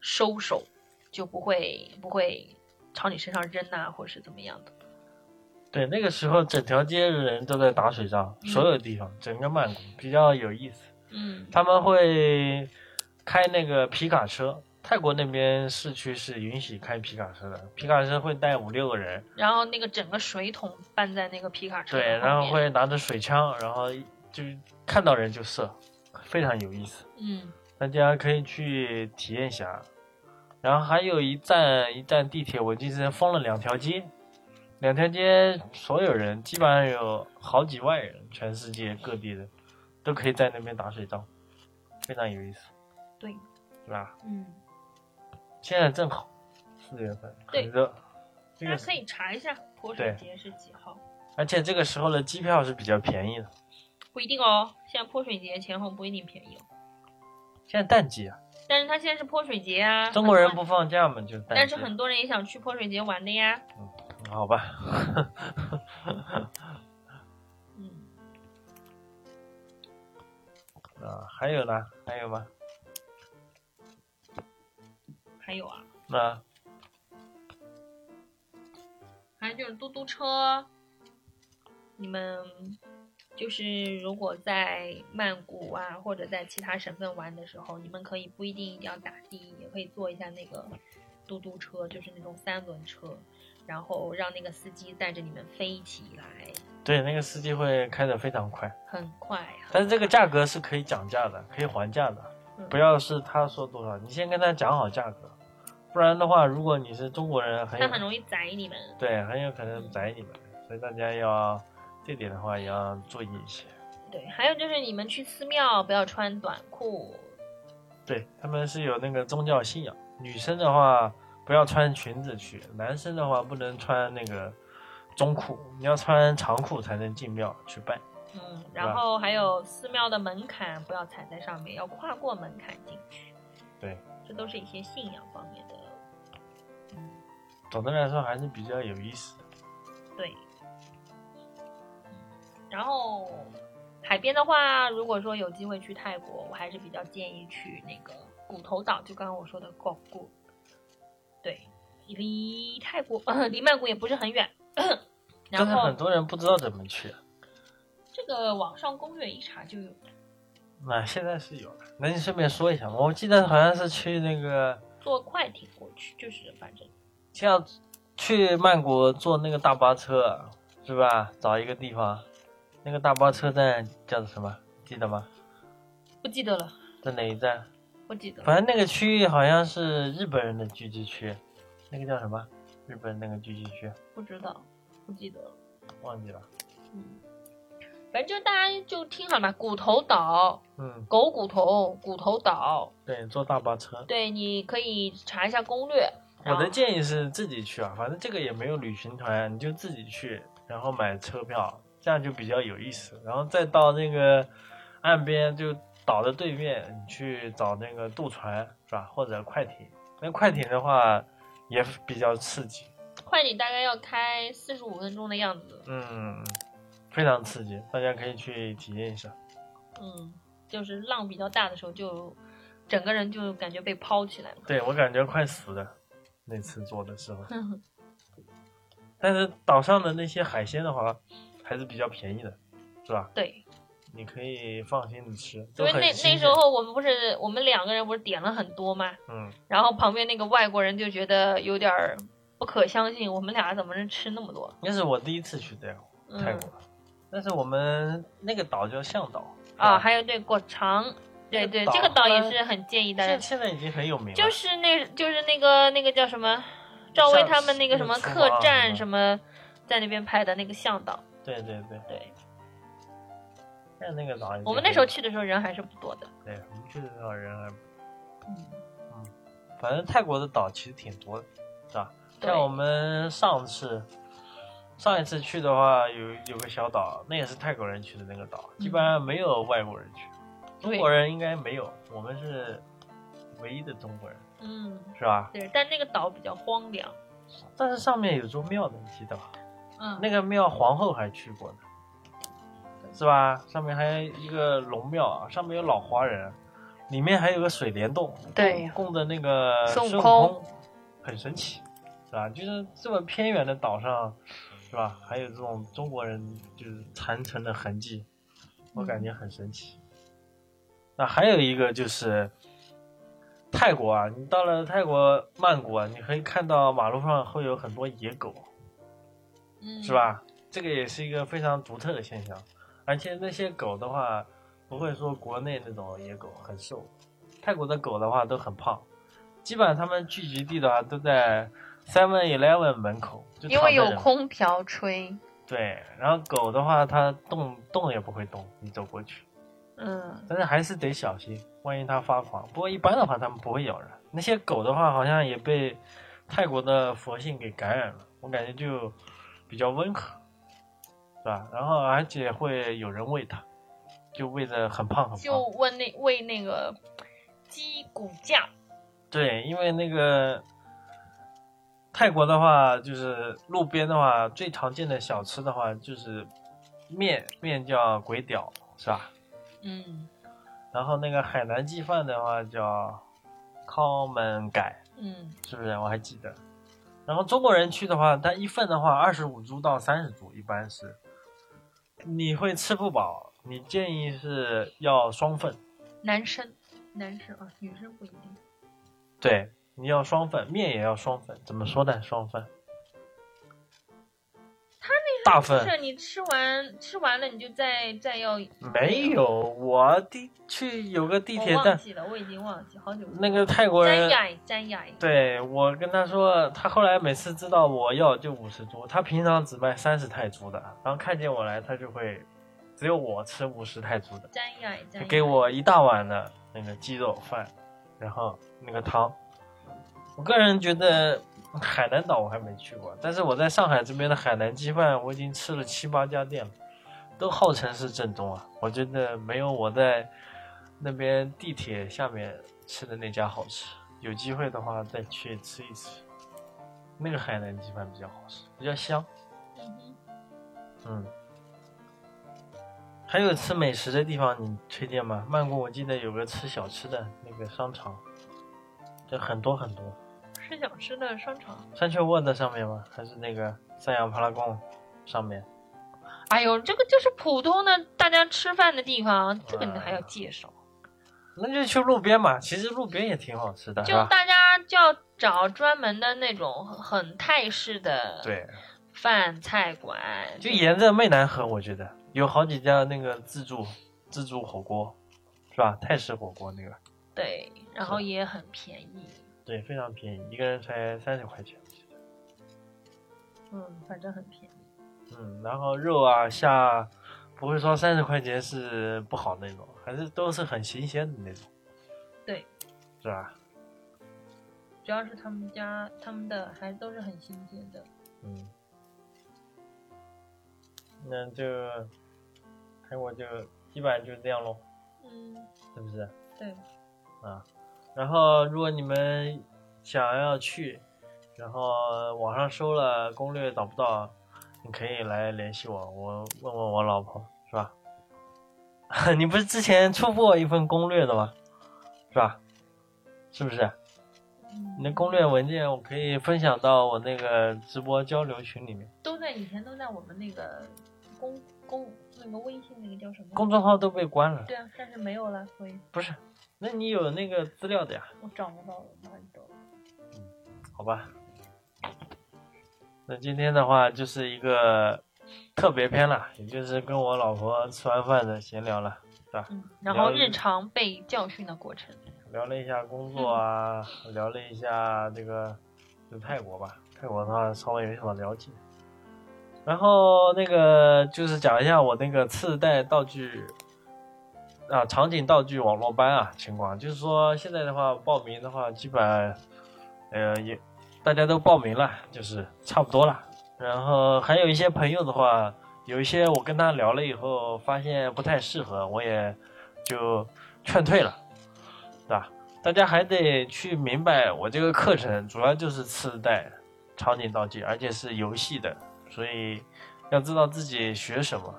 收手，就不会不会朝你身上扔啊，或者是怎么样的。对，那个时候整条街的人都在打水仗，嗯所有地方，整个曼谷比较有意思。嗯他们会开那个皮卡车，泰国那边市区是允许开皮卡车的，皮卡车会带五六个人，然后那个整个水桶搬在那个皮卡车对，然后会拿着水枪，然后就看到人就射，非常有意思。嗯。大家可以去体验一下。然后还有一站一站地铁，我记得封了两条街，两条街所有人基本上有好几万人，全世界各地的都可以在那边打水仗，非常有意思，对。是吧？嗯，现在正好四月份，对很热，这个大家可以查一下泼水节是几号，而且这个时候的机票是比较便宜的，不一定哦。现在泼水节前后不一定便宜哦，现在淡季啊，但是他现在是泼水节啊，中国人不放假嘛，就淡季。但是很多人也想去泼水节玩的呀。嗯好吧，嗯，啊，还有呢？还有吗？还有啊，那还有就是嘟嘟车，你们就是如果在曼谷啊，或者在其他省份玩的时候，你们可以不一定一定要打的，也可以坐一下那个嘟嘟车，就是那种三轮车，然后让那个司机带着你们飞起来，对，那个司机会开得非常快，很快啊。但是这个价格是可以讲价的，可以还价的，嗯不要是他说多少，你先跟他讲好价格，不然的话，如果你是中国人，很有他很容易宰你们。对，很有可能宰你们，所以大家要这点的话也要注意一些。对，还有就是你们去寺庙不要穿短裤，对他们是有那个宗教信仰，女生的话不要穿裙子去，男生的话不能穿那个中裤，你要穿长裤才能进庙去拜。嗯，然后还有寺庙的门槛不要踩在上面，要跨过门槛进去。对，这都是一些信仰方面的。嗯，总的来说还是比较有意思的。对。然后海边的话，如果说有机会去泰国，我还是比较建议去那个骨头岛，就刚刚我说的狗谷。对，离泰国、呃、离曼谷也不是很远。然后很多人不知道怎么去。这个网上攻略一查就有。那、现在是有了，那你顺便说一下嘛？我记得好像是去那个，坐快艇过去，就是反正像去曼谷坐那个大巴车，是吧？找一个地方，那个大巴车站叫做什么？记得吗？不记得了，在哪一站？不记得。反正那个区域好像是日本人的聚集区，那个叫什么？日本那个聚集区，不知道，不记得了。忘记了。嗯，反正就大家就听好了嘛，骨头岛，嗯，狗骨头，骨头岛。对，坐大巴车。对，你可以查一下攻略。我的建议是自己去啊，反正这个也没有旅行团，你就自己去，然后买车票，这样就比较有意思。然后再到那个岸边，就岛的对面，你去找那个渡船，是吧？或者快艇。那快艇的话也比较刺激，快艇大概要开四十五分钟的样子。嗯，非常刺激，大家可以去体验一下。嗯，就是浪比较大的时候，就整个人就感觉被抛起来了。对我感觉快死了，那次做的时候。但是岛上的那些海鲜的话，还是比较便宜的，是吧？对，你可以放心的吃。因为那那时候我们不是我们两个人不是点了很多吗？嗯，然后旁边那个外国人就觉得有点不可相信，我们俩怎么能吃那么多？那是我第一次去这样泰国，嗯、但是我们那个岛叫向岛啊，还有对果长，对对，这个岛也是很建议大家。现在已经很有名了。就是那，就是那个那个叫什么？赵薇他们那个什么客栈什么，在那边拍的那个向导。对对对对。在那个岛，我们那时候去的时候人还是不多的。对，我们去的时候人还，嗯嗯，反正泰国的岛其实挺多的，是吧？像我们上次上一次去的话，有有个小岛，那也是泰国人去的那个岛，基本上没有外国人去，中国人应该没有，我们是唯一的中国人。嗯，是吧？对，但那个岛比较荒凉。但是上面有座庙的，你记得吧？嗯，那个庙皇后还去过呢，是吧？上面还有一个龙庙啊，上面有老华人，里面还有个水帘洞，对，供的那个孙悟空，很神奇，是吧？就是这么偏远的岛上，是吧？还有这种中国人就是残存的痕迹，我感觉很神奇。那还有一个就是。泰国啊，你到了泰国曼谷啊，你可以看到马路上会有很多野狗，嗯，是吧？这个也是一个非常独特的现象，而且那些狗的话，不会说国内那种野狗很瘦，泰国的狗的话都很胖，基本上它们聚集地的话都在 Seven Eleven 门口，就因为有空调吹。对，然后狗的话，它动动也不会动，你走过去。嗯，但是还是得小心，万一它发狂。不过一般的话，它们不会咬人。那些狗的话，好像也被泰国的佛性给感染了，我感觉就比较温和，是吧？然后而且会有人喂它，就喂的很胖很胖。就喂那喂那个鸡骨架。对，因为那个泰国的话，就是路边的话，最常见的小吃的话就是面，面叫鬼屌，是吧？嗯，然后那个海南鸡饭的话叫康门改，嗯，是不是？我还记得。然后中国人去的话，他一份的话二十五铢到三十铢，一般是。你会吃不饱，你建议是要双份。男生，男生啊，女生不一定。对，你要双份，面也要双份。怎么说的？双份。他那大份是你吃完吃完了，你就再再要。没有，我地去有个地铁站，我忘记了，我已经忘记好久。那个泰国人，詹雅，詹雅。对我跟他说，他后来每次知道我要就五十铢，他平常只卖三十泰铢的，然后看见我来，他就会只有我吃五十泰铢的。詹雅，他给我一大碗的那个鸡肉饭，然后那个汤。我个人觉得。海南岛我还没去过，但是我在上海这边的海南鸡饭我已经吃了七八家店了，都号称是正宗啊。我觉得没有我在那边地铁下面吃的那家好吃。有机会的话再去吃一吃，那个海南鸡饭比较好吃，比较香。嗯，还有吃美食的地方你推荐吗？曼谷我记得有个吃小吃的那个商场，就很多很多。吃小吃的商场，山丘沃的上面吗？还是那个三洋帕拉贡上面？哎呦，这个就是普通的大家吃饭的地方，这个你还要介绍？那就去路边嘛，其实路边也挺好吃的，就大家就要找专门的那种很泰式的对饭菜馆，就沿着湄南河，我觉得有好几家那个自助自助火锅，是吧？泰式火锅那个，对，然后也很便宜，对，非常便宜，一个人才三十块钱。嗯，反正很便宜。嗯，然后肉啊虾，不会说三十块钱是不好那种，还是都是很新鲜的那种。对，是吧？主要是他们家他们的还都是很新鲜的。嗯，那就韩国就基本上就这样喽，嗯，是不是？对，啊，然后如果你们想要去，然后网上搜了攻略找不到，你可以来联系我，我问问我老婆，是吧？你不是之前出过一份攻略的吗？是吧？是不是？你的攻略文件我可以分享到我那个直播交流群里面，都在以前都在我们那个公公那个微信那个叫什么？公众号都被关了。对啊，但是没有了，所以不是，那你有那个资料的呀？我找不到了，哪里找？好吧。那今天的话就是一个特别篇了，也就是跟我老婆吃完饭的闲聊了，是吧？嗯，然后日常被教训的过程。聊了一下工作啊，聊了一下这个就泰国吧，泰国的话稍微有所了解。然后那个就是讲一下我那个次代道具啊，场景道具网络班啊情况，就是说现在的话报名的话，基本呃也大家都报名了，就是差不多了。然后还有一些朋友的话，有一些我跟他聊了以后，发现不太适合，我也就劝退了。对吧？大家还得去明白，我这个课程主要就是次代场景道具，而且是游戏的，所以要知道自己学什么，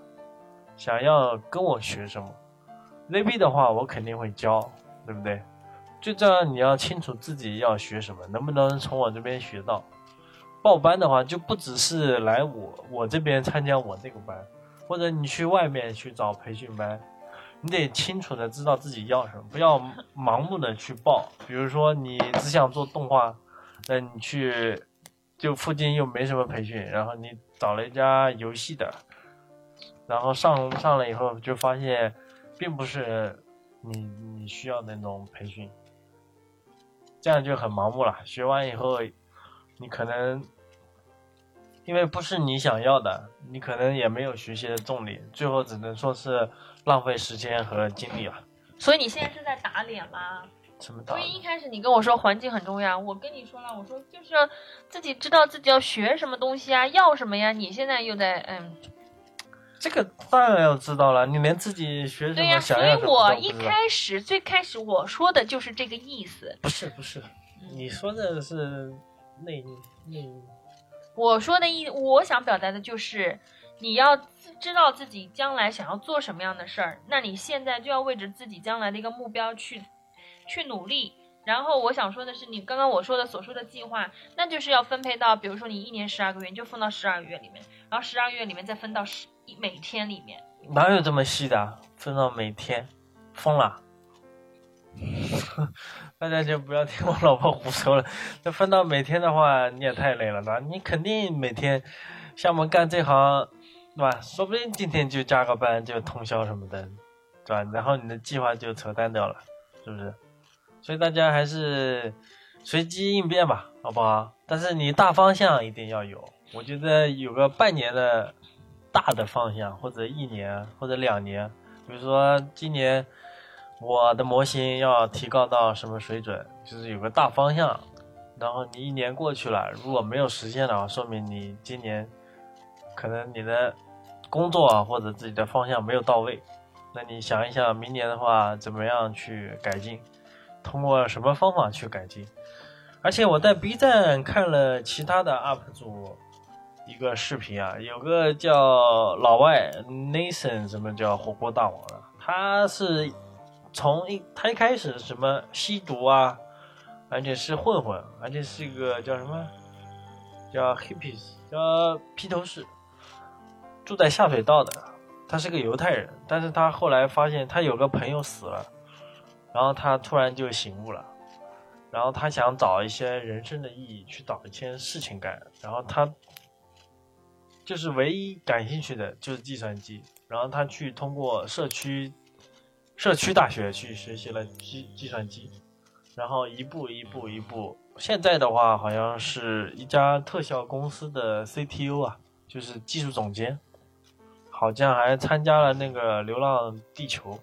想要跟我学什么。ZB 的话，我肯定会教，对不对？最重要你要清楚自己要学什么，能不能从我这边学到。报班的话，就不只是来我我这边参加我这个班，或者你去外面去找培训班。你得清楚的知道自己要什么，不要盲目的去报。比如说你只想做动画，那你去就附近又没什么培训，然后你找了一家游戏的，然后上上了以后就发现，并不是你你需要那种培训，这样就很盲目了。学完以后，你可能因为不是你想要的，你可能也没有学习的动力，最后只能说是。浪费时间和精力了，所以你现在是在打脸吗？什么打？所以一开始你跟我说环境很重要，我跟你说了，我说就是要自己知道自己要学什么东西啊，要什么呀？你现在又在嗯，这个当然要知道了，你连自己学什么想要所以我一开始最开始我说的就是这个意思。不是不是，你说的是内内，我说的意，我想表达的就是你要。知道自己将来想要做什么样的事儿，那你现在就要为着自己将来的一个目标去去努力。然后我想说的是，你刚刚我说的所说的计划，那就是要分配到，比如说你一年十二个月，你就分到十二个月里面，然后十二个月里面再分到十每天里面。哪有这么细的？分到每天？疯了！大家就不要听我老婆胡说了。那分到每天的话，你也太累了，对吧？你肯定每天像我们干这行。对吧？说不定今天就加个班，就通宵什么的，对吧？然后你的计划就扯淡掉了，是不是？所以大家还是随机应变吧，好不好？但是你大方向一定要有，我觉得有个半年的大的方向，或者一年或者两年，比如说今年我的模型要提高到什么水准，就是有个大方向。然后你一年过去了，如果没有实现的话，说明你今年可能你的。工作，或者自己的方向没有到位，那你想一想，明年的话怎么样去改进？通过什么方法去改进？而且我在 B 站看了其他的 UP 主一个视频啊，有个叫老外 Nathan 什么叫火锅大王的，他是从一他一开始什么吸毒啊，而且是混混，而且是一个叫什么叫 Hippies 叫披头士。住在下水道的，他是个犹太人，但是他后来发现他有个朋友死了，然后他突然就醒悟了，然后他想找一些人生的意义，去找一些事情干，然后他就是唯一感兴趣的就是计算机，然后他去通过社区社区大学去学习了计计算机，然后一步一步一步，现在的话好像是一家特效公司的 CTO 啊，就是技术总监，好像还参加了那个《流浪地球》。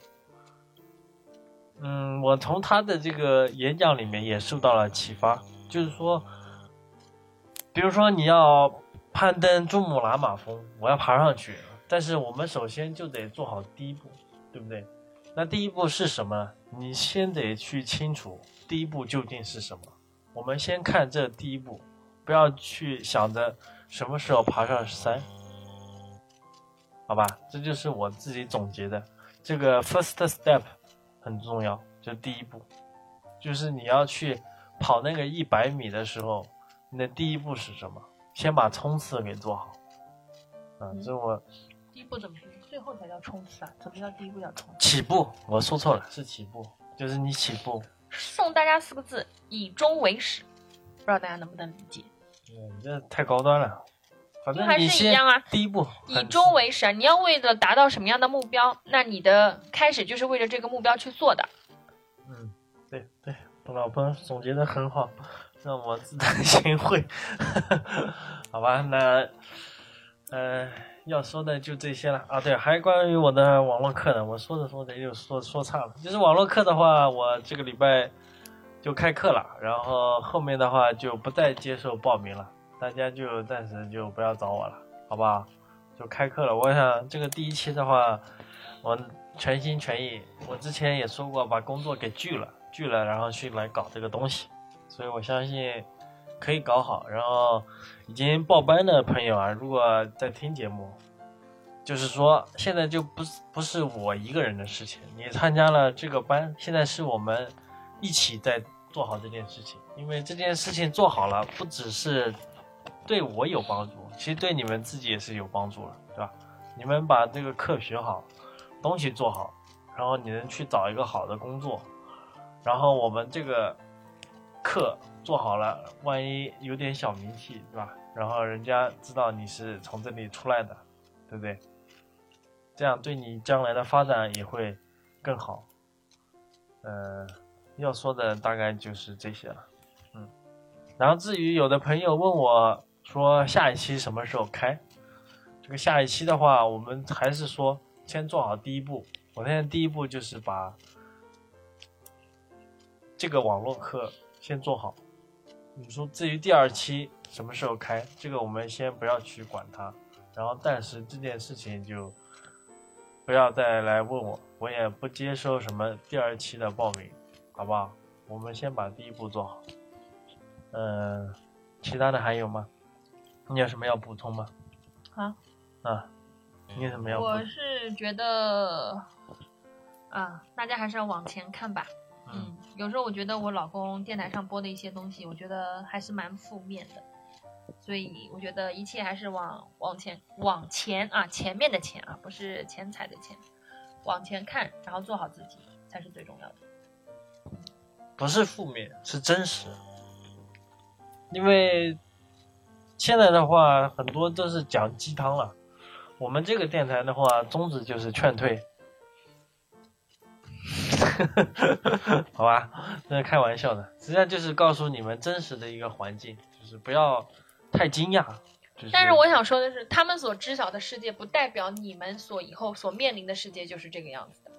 嗯，我从他的这个演讲里面也受到了启发，就是说，比如说你要攀登珠穆朗玛峰，我要爬上去，但是我们首先就得做好第一步，对不对？那第一步是什么？你先得去清楚第一步究竟是什么。我们先看这第一步，不要去想着什么时候爬上山，好吧？这就是我自己总结的这个 first step。很重要，就第一步，就是你要去跑那个一百米的时候，你的第一步是什么？先把冲刺给做好。嗯，这我第一步怎么说？最后才叫冲刺啊？怎么叫第一步叫冲？起步，我说错了，是起步，就是你起步。送大家四个字：以终为始。不知道大家能不能理解？嗯，这太高端了。反正还是一样啊，第一步以终为始。你要为了达到什么样的目标，那你的开始就是为了这个目标去做的。嗯，对对，我老婆总结的很好，让我自惭形秽。好吧，那呃要说的就这些了啊。对，还关于我的网络课呢，我说着说着又说说岔了。就是网络课的话，我这个礼拜就开课了，然后后面的话就不再接受报名了。大家就暂时就不要找我了，好不好？就开课了。我想这个第一期的话，我全心全意。我之前也说过，把工作给拒了，拒了，然后去来搞这个东西。所以我相信可以搞好。然后已经报班的朋友啊，如果在听节目，就是说现在就不是不是我一个人的事情。你参加了这个班，现在是我们一起在做好这件事情。因为这件事情做好了，不只是。对我有帮助，其实对你们自己也是有帮助了，对吧？你们把这个课学好，东西做好，然后你能去找一个好的工作，然后我们这个课做好了，万一有点小名气，对吧？然后人家知道你是从这里出来的，对不对？这样对你将来的发展也会更好。呃，要说的大概就是这些了，嗯。然后至于有的朋友问我。说下一期什么时候开？这个下一期的话，我们还是说先做好第一步。我现在第一步就是把这个网络课先做好。你说至于第二期什么时候开，这个我们先不要去管它。然后但是这件事情就不要再来问我，我也不接收什么第二期的报名，好不好？我们先把第一步做好。嗯，其他的还有吗？你有什么要补充吗？啊啊，你有什么要？我是觉得，啊，大家还是要往前看吧。嗯，有时候我觉得我老公电台上播的一些东西，我觉得还是蛮负面的，所以我觉得一切还是往往前往前啊，前面的前啊，不是钱财的钱，往前看，然后做好自己才是最重要的。不是负面，是真实，因为。现在的话，很多都是讲鸡汤了。我们这个电台的话，宗旨就是劝退，好吧？这是开玩笑的，实际上就是告诉你们真实的一个环境，就是不要太惊讶。但是我想说的是，他们所知晓的世界，不代表你们所以后所面临的世界就是这个样子的。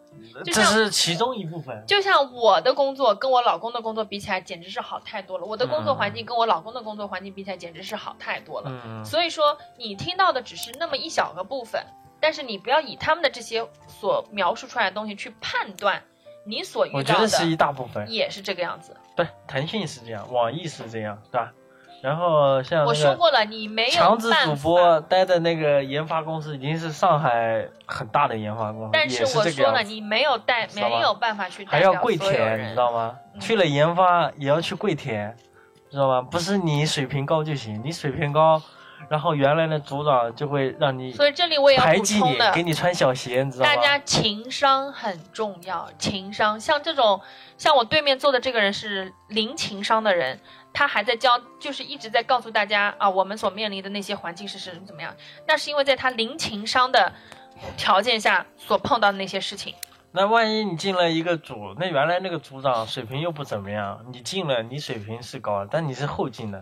这是其中一部分。就像我的工作跟我老公的工作比起来，简直是好太多了。我的工作环境跟我老公的工作环境比起来，简直是好太多了。嗯。所以说，你听到的只是那么一小个部分，但是你不要以他们的这些所描述出来的东西去判断你所遇到的。我觉得是一大部分，也是这个样子。对，腾讯是这样，网易是这样，对吧？然后像我说过了，你没有强子主播待的那个研发公司已经是上海很大的研发公司，但是我说了，你没有带，没有办法去还要跪舔，你知道吗？去了研发也要去跪舔，知道吗？不是你水平高就行，你水平高，然后原来的组长就会让你，所以这里我也要排挤你，给你穿小鞋，你知道吗？大家情商很重要，情商像这种像我对面坐的这个人是零情商的人。他还在教，就是一直在告诉大家啊，我们所面临的那些环境是是怎么样？那是因为在他零情商的条件下所碰到的那些事情。那万一你进了一个组，那原来那个组长水平又不怎么样，你进了，你水平是高，但你是后进的，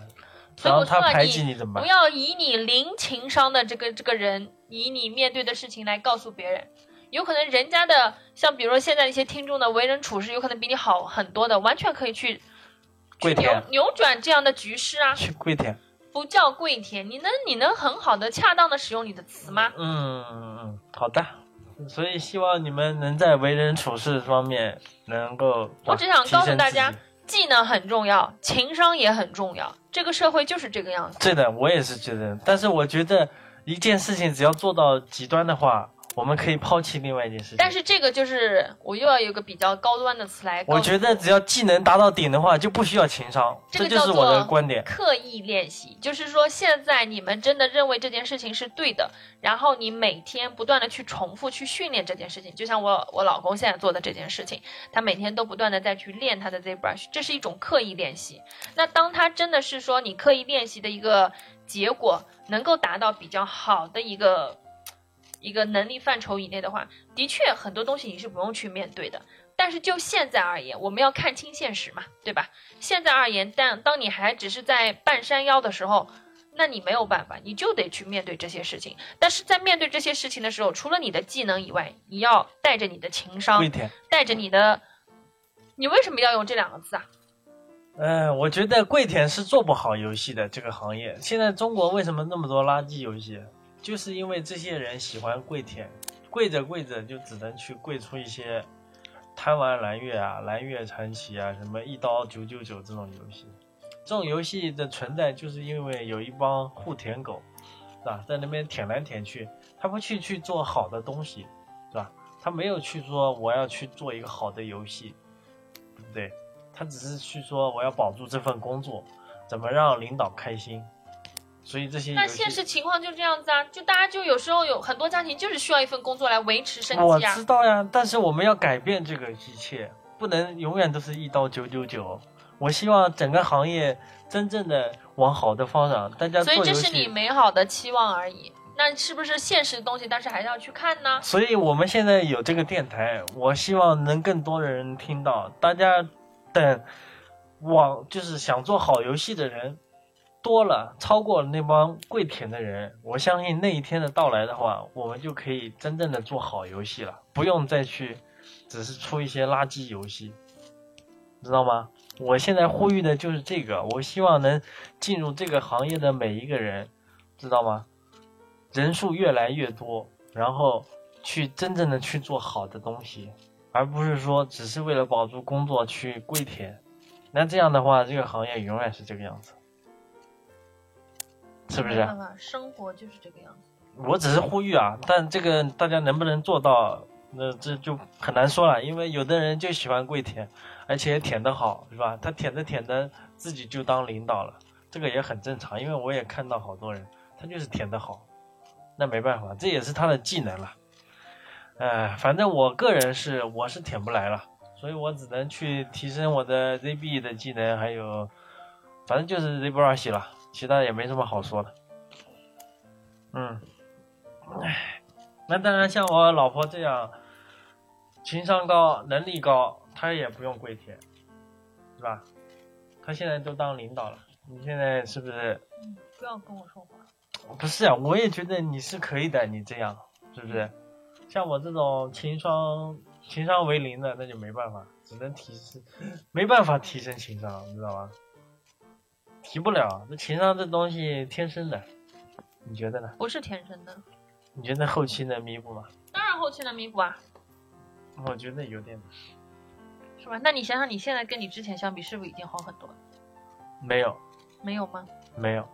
然后他排挤你怎么办？不要以你零情商的这个这个人，以你面对的事情来告诉别人，有可能人家的，像比如说现在一些听众的为人处事，有可能比你好很多的，完全可以去跪舔扭转这样的局势啊！去跪舔，不叫跪舔，你能你能很好的恰当的使用你的词吗？嗯嗯嗯，好的。所以希望你们能在为人处事方面能够。我只想告诉大家，技能很重要，情商也很重要。这个社会就是这个样子。对的，我也是觉得。但是我觉得一件事情只要做到极端的话。我们可以抛弃另外一件事情，但是这个就是我又要有个比较高端的词来。我觉得只要技能达到顶的话，就不需要情商，这个就是我的观点。刻意练习，就是说现在你们真的认为这件事情是对的，然后你每天不断的去重复去训练这件事情，就像我我老公现在做的这件事情，他每天都不断的在去练他的 Z brush，这是一种刻意练习。那当他真的是说你刻意练习的一个结果，能够达到比较好的一个。一个能力范畴以内的话，的确很多东西你是不用去面对的。但是就现在而言，我们要看清现实嘛，对吧？现在而言，但当你还只是在半山腰的时候，那你没有办法，你就得去面对这些事情。但是在面对这些事情的时候，除了你的技能以外，你要带着你的情商，带着你的，你为什么要用这两个字啊？嗯，我觉得跪舔是做不好游戏的这个行业。现在中国为什么那么多垃圾游戏？就是因为这些人喜欢跪舔，跪着跪着就只能去跪出一些贪玩蓝月啊、蓝月传奇啊、什么一刀九九九这种游戏。这种游戏的存在，就是因为有一帮互舔狗，是吧？在那边舔来舔去，他不去去做好的东西，是吧？他没有去说我要去做一个好的游戏，对不对？他只是去说我要保住这份工作，怎么让领导开心。所以这些，那现实情况就这样子啊，就大家就有时候有很多家庭就是需要一份工作来维持生计啊。我知道呀，但是我们要改变这个一切，不能永远都是一刀九九九。我希望整个行业真正的往好的方向，大家所以这是你美好的期望而已。那是不是现实的东西？但是还是要去看呢。所以我们现在有这个电台，我希望能更多的人听到。大家等往就是想做好游戏的人。多了，超过了那帮跪舔的人，我相信那一天的到来的话，我们就可以真正的做好游戏了，不用再去，只是出一些垃圾游戏，知道吗？我现在呼吁的就是这个，我希望能进入这个行业的每一个人，知道吗？人数越来越多，然后去真正的去做好的东西，而不是说只是为了保住工作去跪舔，那这样的话，这个行业永远是这个样子。是不是？生活就是这个样子。我只是呼吁啊，但这个大家能不能做到，那这就很难说了。因为有的人就喜欢跪舔，而且舔得好，是吧？他舔着舔着自己就当领导了，这个也很正常。因为我也看到好多人，他就是舔得好，那没办法，这也是他的技能了。哎，反正我个人是我是舔不来了，所以我只能去提升我的 ZB 的技能，还有，反正就是 ZBrush 了。其他也没什么好说的，嗯，唉，那当然像我老婆这样，情商高、能力高，她也不用跪舔，是吧？她现在都当领导了，你现在是不是？嗯，不要跟我说话。不是啊，我也觉得你是可以的，你这样是不是？像我这种情商情商为零的，那就没办法，只能提升，没办法提升情商，你知道吗？提不了，那情商这东西天生的，你觉得呢？不是天生的。你觉得后期能弥补吗？当然后期能弥补啊。我觉得有点。是吧？那你想想，你现在跟你之前相比，是不是已经好很多了？没有。没有吗？没有。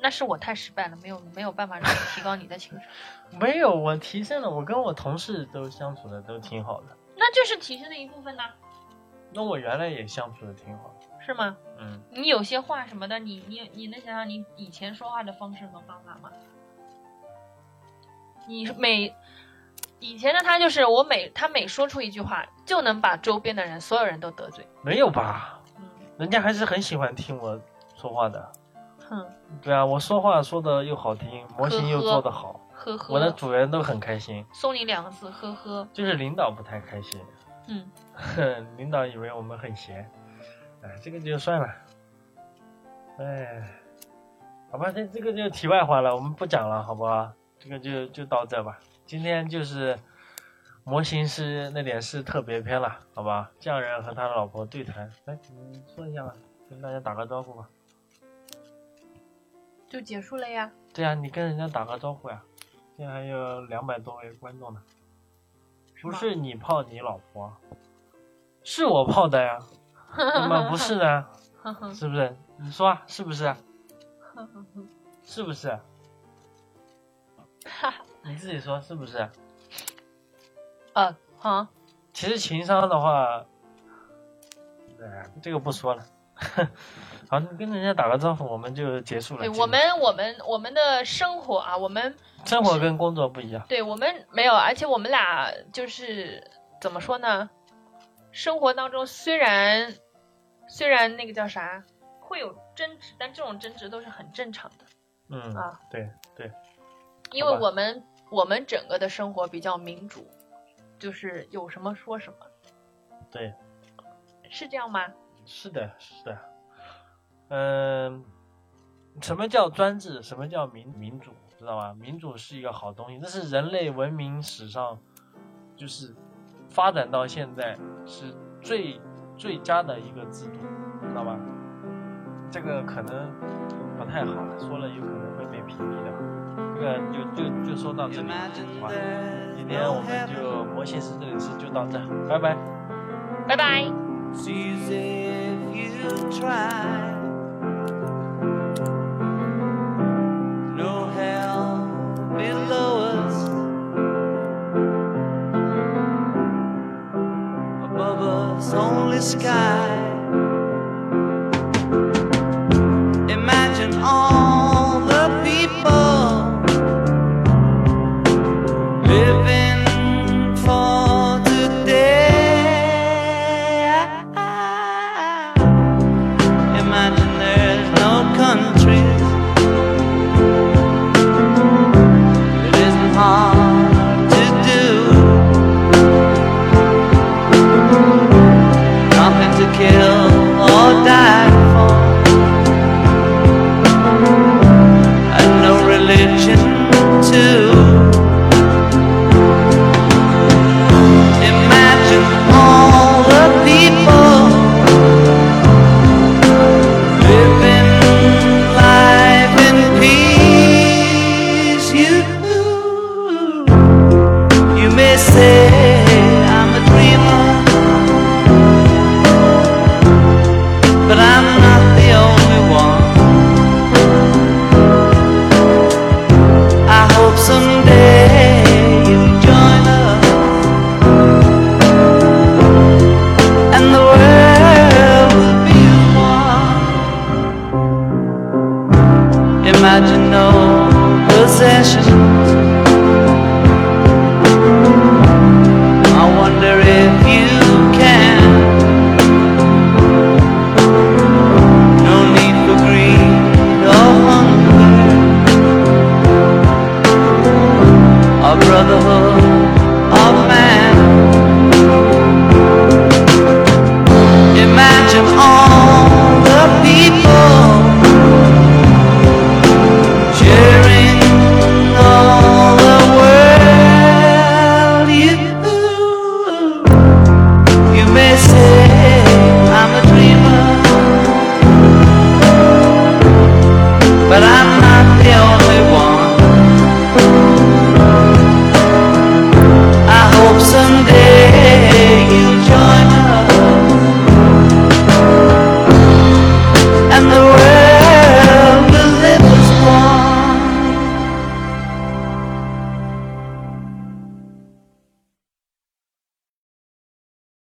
那是我太失败了，没有没有办法让你提高你的情商。没有，我提升了，我跟我同事都相处的都挺好的。那就是提升的一部分呢。那我原来也相处的挺好。是吗？嗯，你有些话什么的，你你你能想想你以前说话的方式和方法吗？你每以前的他就是我每他每说出一句话，就能把周边的人所有人都得罪。没有吧？嗯，人家还是很喜欢听我说话的。哼对啊，我说话说的又好听，模型又做得好，呵呵，我的主人都很开心，送你两个字，呵呵。就是领导不太开心，嗯，领导以为我们很闲，哎，这个就算了，哎，好吧，这这个就题外话了，我们不讲了，好不好？这个就就到这吧，今天就是模型师那点事特别篇了，好吧？匠人和他老婆对谈，来，你说一下吧，跟大家打个招呼吧。就结束了呀。对呀、你跟人家打个招呼呀，现在还有两百多位观众呢。不是你泡你老婆，是我泡的呀，怎么不是呢？是不是？你说啊，是不是？是不是？你自己说是不是？啊，好，其实情商的话，哎，这个不说了。好，你跟人家打个招呼，我们就结束了。对我们我们我们的生活啊，我们生活跟工作不一样。对我们没有，而且我们俩就是怎么说呢？生活当中虽然虽然那个叫啥，会有争执，但这种争执都是很正常的，嗯啊，对对，因为我们我们整个的生活比较民主，就是有什么说什么，对，是这样吗？是的，是的。嗯，什么叫专制？什么叫民民主？知道吗？民主是一个好东西，这是人类文明史上就是发展到现在是最最佳的一个制度，知道吧？这个可能不太好，说了有可能会被屏蔽的。这个就就就说到这里，好吧？今天我们就模型师这里事就到这，拜拜。拜拜。the sky.